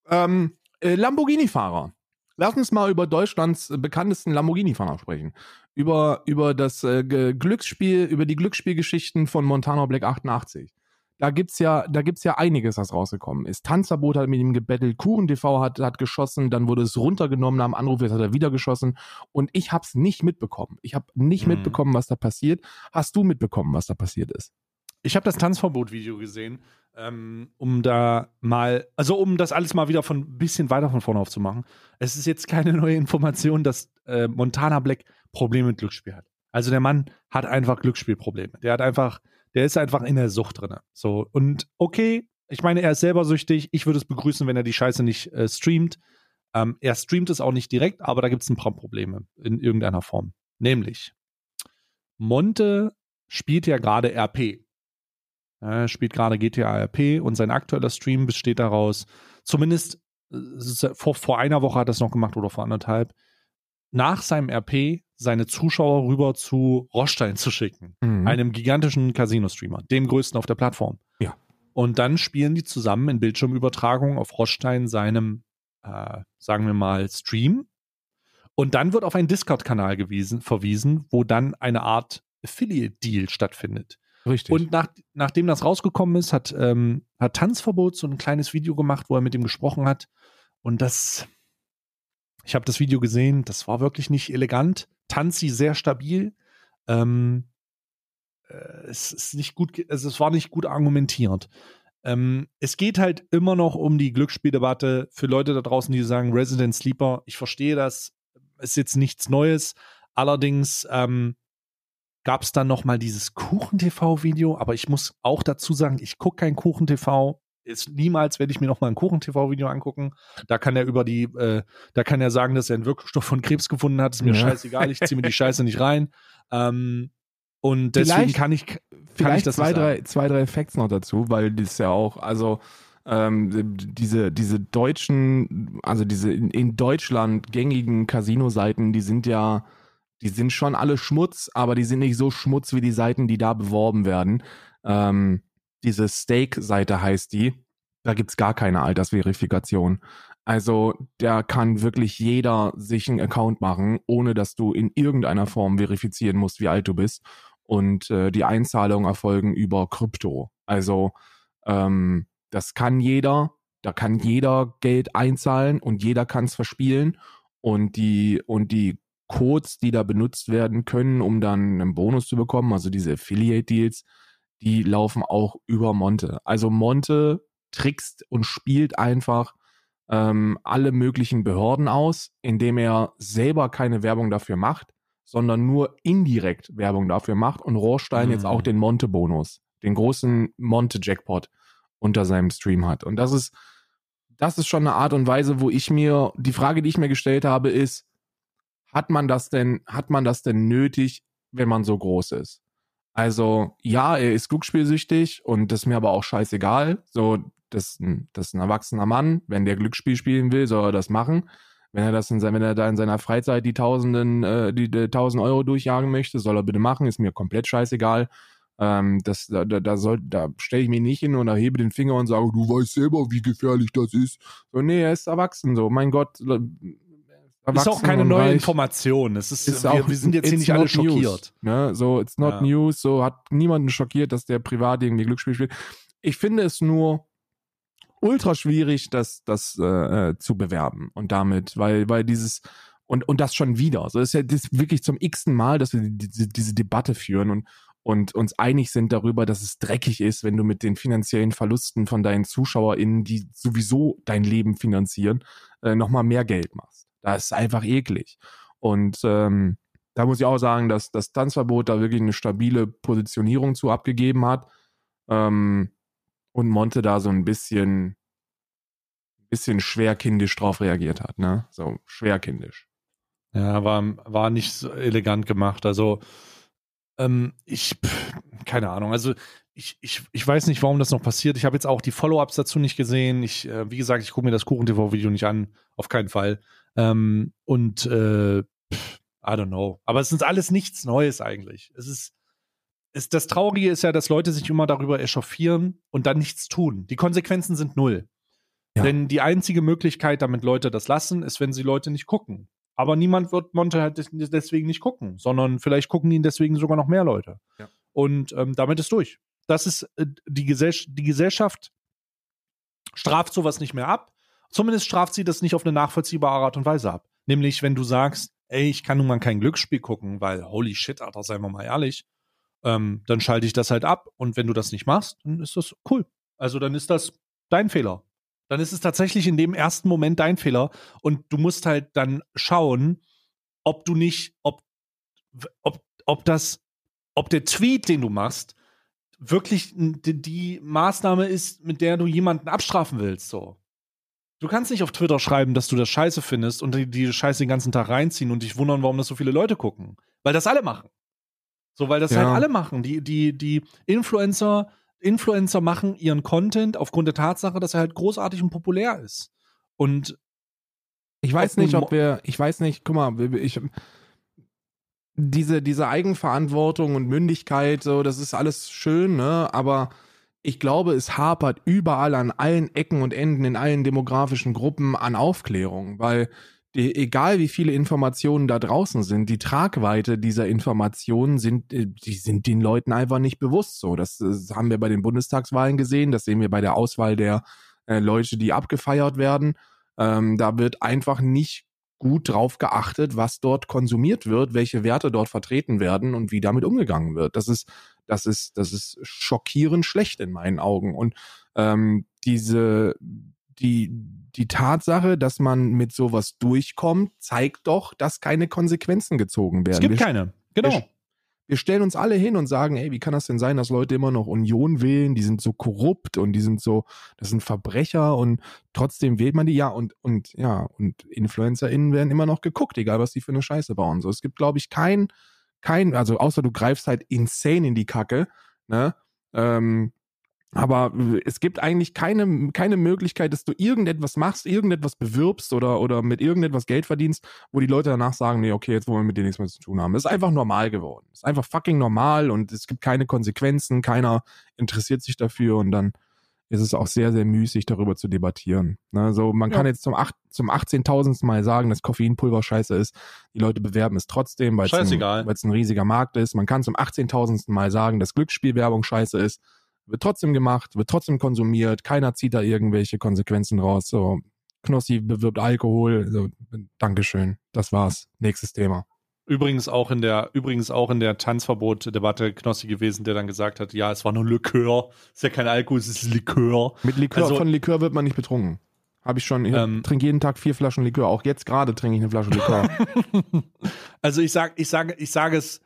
Ähm, äh, Lamborghini-Fahrer. Lass uns mal über Deutschlands bekanntesten Lamborghini-Fahrer sprechen. Über, über das äh, Glücksspiel, über die Glücksspielgeschichten von Montana Black 88. Da gibt's ja, da gibt's ja einiges, was rausgekommen ist. Tanzverbot hat mit ihm gebettelt, Kuchen TV hat, hat geschossen, dann wurde es runtergenommen nach dem Anruf, jetzt hat er wieder geschossen. Und ich hab's nicht mitbekommen. Ich habe nicht Mhm. mitbekommen, was da passiert. Hast du mitbekommen, was da passiert ist? Ich habe das Tanzverbot-Video gesehen, ähm, um da mal, also um das alles mal wieder von ein bisschen weiter von vorne aufzumachen. Es ist jetzt keine neue Information, dass äh, Montana Black Probleme mit Glücksspiel hat. Also der Mann hat einfach Glücksspielprobleme. Der hat einfach, der ist einfach in der Sucht drin. So, und okay, ich meine, er ist selber süchtig. Ich würde es begrüßen, wenn er die Scheiße nicht äh, streamt. Ähm, er streamt es auch nicht direkt, aber da gibt es ein paar Probleme in irgendeiner Form. Nämlich, Monte spielt ja gerade RP. Er spielt gerade GTA RP und sein aktueller Stream besteht daraus, zumindest äh, vor, vor einer Woche hat er es noch gemacht oder vor anderthalb, nach seinem RP seine Zuschauer rüber zu Rostein zu schicken, Mhm. einem gigantischen Casino-Streamer, dem größten auf der Plattform. Ja. Und dann spielen die zusammen in Bildschirmübertragung auf Rostein seinem, äh, sagen wir mal, Stream. Und dann wird auf einen Discord-Kanal verwiesen, wo dann eine Art Affiliate-Deal stattfindet. Richtig. Und nach, nachdem das rausgekommen ist, hat, ähm, hat Tanzverbot so ein kleines Video gemacht, wo er mit ihm gesprochen hat. Und das, ich habe das Video gesehen, das war wirklich nicht elegant. Tanzi sehr stabil. Ähm, äh, es ist nicht gut, also es war nicht gut argumentiert. Ähm, es geht halt immer noch um die Glücksspieldebatte für Leute da draußen, die sagen Resident Sleeper. Ich verstehe das, ist jetzt nichts Neues, Allerdings ähm, gab es dann noch mal dieses Kuchen-TV-Video, aber ich muss auch dazu sagen, ich gucke kein Kuchen-TV. Ist niemals werde ich mir noch mal ein Kuchen-TV-Video angucken. Da kann er über die, äh, da kann er sagen, dass er einen Wirkstoff von Krebs gefunden hat. Ist mir Ja. scheißegal, ich ziehe mir die Scheiße nicht rein. Ähm, und deswegen Vielleicht- kann ich, kann ich Vielleicht das zwei, nicht sagen. drei, zwei, drei Facts noch dazu, weil das ja auch, also ähm, diese, diese deutschen, also diese in, in Deutschland gängigen Casino-Seiten, die sind ja, die sind schon alle Schmutz, aber die sind nicht so Schmutz wie die Seiten, die da beworben werden. Ähm, diese Steak-Seite heißt die. Da gibt's gar keine Altersverifikation. Also da kann wirklich jeder sich einen Account machen, ohne dass du in irgendeiner Form verifizieren musst, wie alt du bist und äh, die Einzahlungen erfolgen über Krypto. Also ähm, das kann jeder, da kann jeder Geld einzahlen und jeder kann es verspielen und die und die Codes, die da benutzt werden können, um dann einen Bonus zu bekommen, also diese Affiliate Deals, die laufen auch über Monte. Also Monte trickst und spielt einfach ähm, alle möglichen Behörden aus, indem er selber keine Werbung dafür macht, sondern nur indirekt Werbung dafür macht und Rohrstein Mhm. jetzt auch den Monte-Bonus, den großen Monte-Jackpot unter seinem Stream hat. Und das ist, das ist schon eine Art und Weise, wo ich mir, die Frage, die ich mir gestellt habe, ist, hat man das denn, hat man das denn nötig, wenn man so groß ist? Also, ja, er ist glücksspielsüchtig und das ist mir aber auch scheißegal. So, das, ist ein- das ist ein erwachsener Mann. Wenn der Glücksspiel spielen will, soll er das machen. Wenn er das in sein, wenn er da in seiner Freizeit die Tausenden, äh, die, die tausend Euro durchjagen möchte, soll er bitte machen. Ist mir komplett scheißegal. Ähm, das, da, da, da soll, da stelle ich mich nicht hin und erhebe den Finger und sage, du weißt selber, wie gefährlich das ist. So, nee, er ist erwachsen, so, mein Gott. Ist auch keine neue reich. Information. Es ist, Ist wir, auch- wir sind jetzt hier nicht alle schockiert. Ne? So, it's not Ja. news, so hat niemanden schockiert, dass der privat irgendwie Glücksspiel spielt. Ich finde es nur ultra schwierig, das, das äh, äh, zu bewerben und damit, weil, weil dieses und, und das schon wieder. So ist ja das ist wirklich zum x-ten Mal, dass wir diese, diese Debatte führen und, und uns einig sind darüber, dass es dreckig ist, wenn du mit den finanziellen Verlusten von deinen ZuschauerInnen, die sowieso dein Leben finanzieren, äh, nochmal mehr Geld machst. Das ist einfach eklig. Und ähm, da muss ich auch sagen, dass das Tanzverbot da wirklich eine stabile Positionierung zu abgegeben hat. Ähm, und Monte da so ein bisschen, bisschen schwerkindisch drauf reagiert hat, ne? So schwerkindisch. Ja, war, war nicht so elegant gemacht. Also, ähm, ich, keine Ahnung. Also, ich, ich, ich weiß nicht, warum das noch passiert. Ich habe jetzt auch die Follow-ups dazu nicht gesehen. Ich, äh, wie gesagt, ich gucke mir das Kuchen-TV-Video nicht an. Auf keinen Fall. Ähm, und, äh, pff, I don't know. Aber es ist alles nichts Neues eigentlich. Es ist, es, das Traurige ist ja, dass Leute sich immer darüber echauffieren und dann nichts tun. Die Konsequenzen sind null. Ja. Denn die einzige Möglichkeit, damit Leute das lassen, ist, wenn sie Leute nicht gucken. Aber niemand wird Monte halt des- deswegen nicht gucken, sondern vielleicht gucken ihn deswegen sogar noch mehr Leute. Ja. Und ähm, damit ist durch. Das ist äh, die, Gesell die Gesellschaft straft sowas nicht mehr ab. Zumindest straft sie das nicht auf eine nachvollziehbare Art und Weise ab. Nämlich, wenn du sagst, ey, ich kann nun mal kein Glücksspiel gucken, weil holy shit, Alter, seien wir mal ehrlich, ähm, dann schalte ich das halt ab. Und wenn du das nicht machst, dann ist das cool. Also dann ist das dein Fehler. Dann ist es tatsächlich in dem ersten Moment dein Fehler. Und du musst halt dann schauen, ob du nicht, ob, ob, ob das, ob der Tweet, den du machst, wirklich die, die Maßnahme ist, mit der du jemanden abstrafen willst, so. Du kannst nicht auf Twitter schreiben, dass du das scheiße findest und die, die Scheiße den ganzen Tag reinziehen und dich wundern, warum das so viele Leute gucken. Weil das alle machen. So, weil das Ja. halt alle machen. Die, die, die Influencer, Influencer machen ihren Content aufgrund der Tatsache, dass er halt großartig und populär ist. Und Ich weiß nicht, ob wir, ich weiß nicht, guck mal, ich, diese, diese Eigenverantwortung und Mündigkeit, so, das ist alles schön, ne, aber ich glaube, es hapert überall an allen Ecken und Enden in allen demografischen Gruppen an Aufklärung, weil die, egal wie viele Informationen da draußen sind, die Tragweite dieser Informationen sind, äh, die sind den Leuten einfach nicht bewusst so. Das, das haben wir bei den Bundestagswahlen gesehen, das sehen wir bei der Auswahl der äh, Leute, die abgefeiert werden. Ähm, da wird einfach nicht gut drauf geachtet, was dort konsumiert wird, welche Werte dort vertreten werden und wie damit umgegangen wird. Das ist, das ist, das ist schockierend schlecht in meinen Augen. Und ähm, diese, die, die Tatsache, dass man mit sowas durchkommt, zeigt doch, dass keine Konsequenzen gezogen werden. Es gibt Wir- keine. Genau. wir, wir stellen uns alle hin und sagen, ey, wie kann das denn sein, dass Leute immer noch Union wählen? Die sind so korrupt und die sind so, das sind Verbrecher und trotzdem wählt man die. Ja, und, und, ja, und InfluencerInnen werden immer noch geguckt, egal was die für eine Scheiße bauen. So, es gibt, glaube ich, kein, kein, also außer du greifst halt insane in die Kacke, ne? Ähm, aber es gibt eigentlich keine, keine Möglichkeit, dass du irgendetwas machst, irgendetwas bewirbst oder, oder mit irgendetwas Geld verdienst, wo die Leute danach sagen, nee, okay, jetzt wollen wir mit dir nichts mehr zu tun haben. Es ist einfach normal geworden. Es ist einfach fucking normal und es gibt keine Konsequenzen, keiner interessiert sich dafür und dann ist es auch sehr, sehr müßig, darüber zu debattieren. Ne, so, man Ja. kann jetzt zum, zum 18.000. Mal sagen, dass Koffeinpulver scheiße ist. Die Leute bewerben es trotzdem, weil es ein, Scheißegal. weil es ein riesiger Markt ist. Man kann zum 18.000. Mal sagen, dass Glücksspielwerbung scheiße ist. Wird trotzdem gemacht, wird trotzdem konsumiert. Keiner zieht da irgendwelche Konsequenzen raus. So, Knossi bewirbt Alkohol. So, Dankeschön. Das war's. Nächstes Thema. Übrigens auch in der, übrigens auch in der Tanzverbot-Debatte Knossi gewesen, der dann gesagt hat, ja, es war nur Likör. Ist ja kein Alkohol, es ist Likör. Mit Likör, Also- von Likör wird man nicht betrunken. Habe ich schon. Ich Ähm. trinke jeden Tag vier Flaschen Likör. Auch jetzt gerade trinke ich eine Flasche Likör. Also ich sag, ich sage, ich sage es,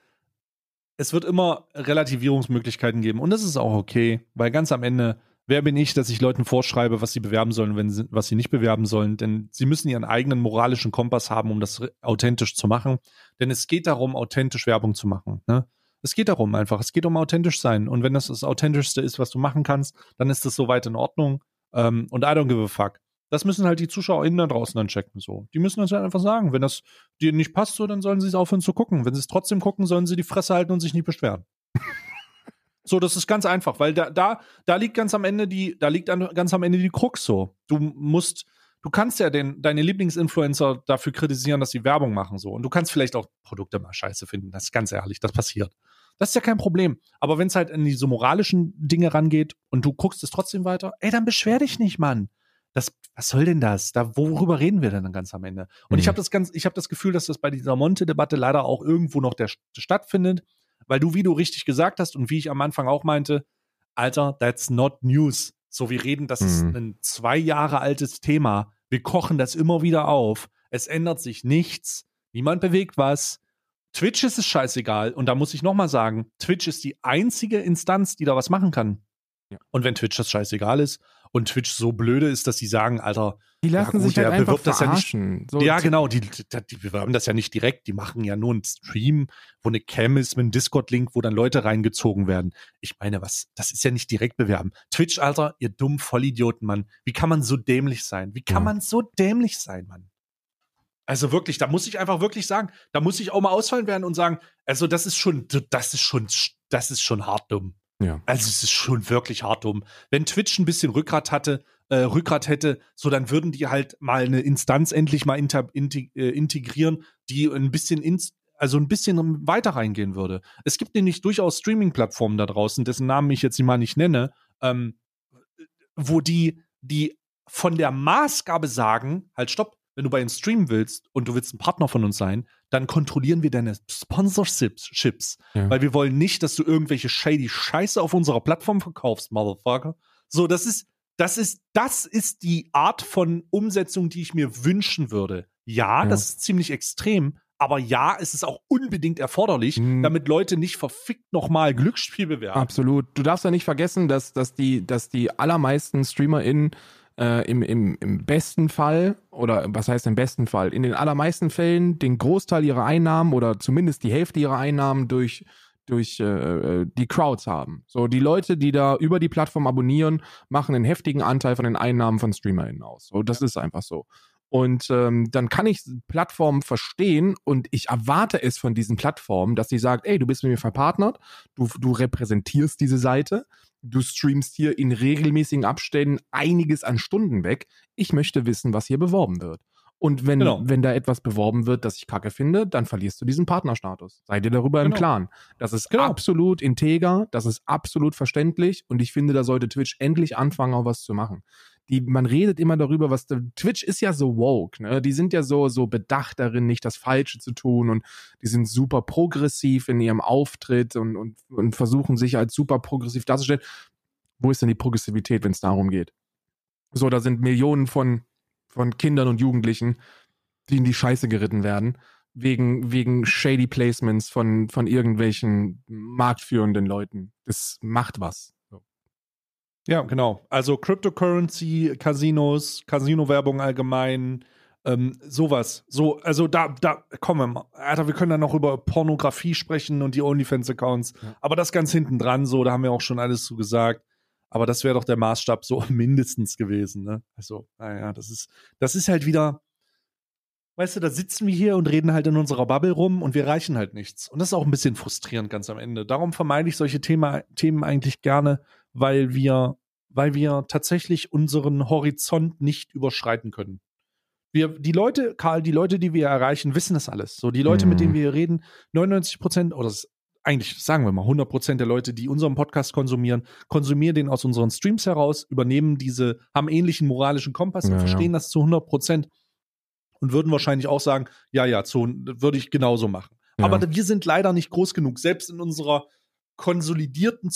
es wird immer Relativierungsmöglichkeiten geben und das ist auch okay, weil ganz am Ende, wer bin ich, dass ich Leuten vorschreibe, was sie bewerben sollen, wenn sie, was sie nicht bewerben sollen, denn sie müssen ihren eigenen moralischen Kompass haben, um das authentisch zu machen, denn es geht darum, authentisch Werbung zu machen, ne? Es geht darum einfach, es geht um authentisch sein und wenn das das authentischste ist, was du machen kannst, dann ist das soweit in Ordnung ähm, und I don't give a fuck. Das müssen halt die ZuschauerInnen da draußen dann checken, so. Die müssen das halt einfach sagen. Wenn das dir nicht passt, so, dann sollen sie es aufhören zu gucken. Wenn sie es trotzdem gucken, sollen sie die Fresse halten und sich nicht beschweren. so, das ist ganz einfach, weil da, da, da liegt ganz am Ende die, da liegt an, ganz am Ende die Krux so. Du musst, du kannst ja den, deine Lieblingsinfluencer dafür kritisieren, dass sie Werbung machen, so. Und du kannst vielleicht auch Produkte mal scheiße finden. Das ist ganz ehrlich, das passiert. Das ist ja kein Problem. Aber wenn es halt in diese moralischen Dinge rangeht und du guckst es trotzdem weiter, ey, dann beschwer dich nicht, Mann. Das, was soll denn das? Da, worüber reden wir denn dann ganz am Ende? Und ich Mhm. habe das ganz, ich habe das Gefühl, dass das bei dieser Monte-Debatte leider auch irgendwo noch der, stattfindet, weil du, wie du richtig gesagt hast und wie ich am Anfang auch meinte, Alter, that's not news. So, wir reden, das ist Mhm. ein zwei Jahre altes Thema. Wir kochen das immer wieder auf. Es ändert sich nichts. Niemand bewegt was. Twitch ist es scheißegal. Und da muss ich nochmal sagen, Twitch ist die einzige Instanz, die da was machen kann. Ja. Und wenn Twitch das scheißegal ist und Twitch so blöde ist, dass sie sagen, Alter, Die lassen gut, sich halt der bewirbt das ja nicht-. So, ja, genau, die, die, bewerben das ja nicht direkt, die machen ja nur einen Stream, wo eine Cam ist mit einem Discord-Link, wo dann Leute reingezogen werden. Ich meine, was, das ist ja nicht direkt bewerben. Twitch, Alter, ihr dummen Vollidioten, Mann. Wie kann man so dämlich sein? Wie kann Ja. man so dämlich sein, Mann? Also wirklich, da muss ich einfach wirklich sagen, da muss ich auch mal ausfallen werden und sagen, also das ist schon, das ist schon, das ist schon hart dumm. Ja. Also es ist schon wirklich hart dumm. Wenn Twitch ein bisschen Rückgrat hatte, äh, Rückgrat hätte, so dann würden die halt mal eine Instanz endlich mal inter, inti, äh, integrieren, die ein bisschen ins, also ein bisschen weiter reingehen würde. Es gibt nämlich durchaus Streaming-Plattformen da draußen, dessen Namen ich jetzt mal nicht nenne, ähm, wo die, die von der Maßgabe sagen, halt stopp, wenn du bei uns streamen willst und du willst ein Partner von uns sein, dann kontrollieren wir deine Sponsorships, Ja. weil wir wollen nicht, dass du irgendwelche shady Scheiße auf unserer Plattform verkaufst, Motherfucker. So, das ist, das ist, das ist die Art von Umsetzung, die ich mir wünschen würde. Ja, Ja. das ist ziemlich extrem, aber ja, es ist auch unbedingt erforderlich, Mhm. damit Leute nicht verfickt nochmal Glücksspiel bewerben. Absolut. Du darfst ja nicht vergessen, dass, dass, die, dass die allermeisten StreamerInnen äh, im, im, im besten Fall, oder was heißt im besten Fall, in den allermeisten Fällen den Großteil ihrer Einnahmen oder zumindest die Hälfte ihrer Einnahmen durch, durch äh, die Crowds haben. So, die Leute, die da über die Plattform abonnieren, machen einen heftigen Anteil von den Einnahmen von StreamerInnen aus. So, das ist einfach so. Und ähm, dann kann ich Plattformen verstehen und ich erwarte es von diesen Plattformen, dass sie sagt, ey, du bist mit mir verpartnert, du, du repräsentierst diese Seite, du streamst hier in regelmäßigen Abständen einiges an Stunden weg. Ich möchte wissen, was hier beworben wird. Und wenn, Genau. wenn da etwas beworben wird, das ich kacke finde, dann verlierst du diesen Partnerstatus. Sei dir darüber im Genau. Klaren. Das ist Genau. absolut integer, das ist absolut verständlich und ich finde, da sollte Twitch endlich anfangen, auch was zu machen. Die, man redet immer darüber, was Twitch ist ja so woke, ne? Die sind ja so, so bedacht darin, nicht das Falsche zu tun und die sind super progressiv in ihrem Auftritt und, und, und versuchen sich als super progressiv darzustellen. Wo ist denn die Progressivität, wenn es darum geht? So, da sind Millionen von von Kindern und Jugendlichen, die in die Scheiße geritten werden, wegen, wegen shady Placements von, von irgendwelchen marktführenden Leuten. Das macht was. Ja, genau. Also Cryptocurrency, Casinos, Casino-Werbung allgemein, ähm, sowas. So, also da, da, komm, wir mal. Alter, wir können dann noch über Pornografie sprechen und die OnlyFans-Accounts. Ja. Aber das ganz hinten dran, so, da haben wir auch schon alles zu gesagt. Aber das wäre doch der Maßstab so mindestens gewesen, ne? Also, naja, das ist, das ist halt wieder, weißt du, da sitzen wir hier und reden halt in unserer Bubble rum und wir reichen halt nichts. Und das ist auch ein bisschen frustrierend ganz am Ende. Darum vermeide ich solche Thema, Themen eigentlich gerne, weil wir, weil wir tatsächlich unseren Horizont nicht überschreiten können. Wir, die Leute, Karl, die Leute, die wir erreichen, wissen das alles. So, die Leute, mit Mhm. denen wir hier reden, 99 Prozent, oder das, eigentlich sagen wir mal 100 Prozent der Leute, die unseren Podcast konsumieren, konsumieren den aus unseren Streams heraus, übernehmen diese, haben ähnlichen moralischen Kompass und Ja, ja. verstehen das zu 100 Prozent und würden wahrscheinlich auch sagen, ja, ja, zu, würde ich genauso machen. Ja. Aber wir sind leider nicht groß genug. Selbst in unserer konsolidierten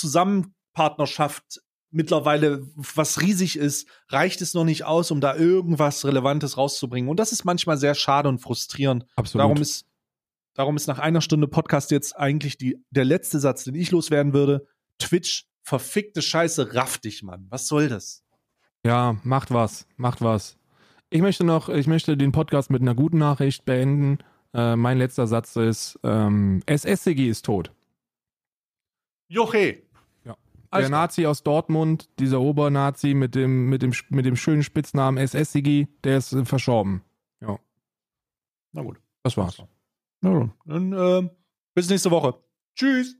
Zusammenpartnerschaft mittlerweile, was riesig ist, reicht es noch nicht aus, um da irgendwas Relevantes rauszubringen. Und das ist manchmal sehr schade und frustrierend. Absolut. Darum ist, darum ist nach einer Stunde Podcast jetzt eigentlich die, der letzte Satz, den ich loswerden würde. Twitch, verfickte Scheiße, raff dich, Mann. Was soll das? Ja, macht was, macht was. Ich möchte noch, ich möchte den Podcast mit einer guten Nachricht beenden. Äh, mein letzter Satz ist, ähm, SSCG ist tot. Joche. Ja. Der. Nazi aus Dortmund, dieser Obernazi mit dem, mit dem, mit dem schönen Spitznamen SSCG, der ist äh, verstorben. Na gut. Das war's. Na gut. Dann äh, bis nächste Woche. Tschüss.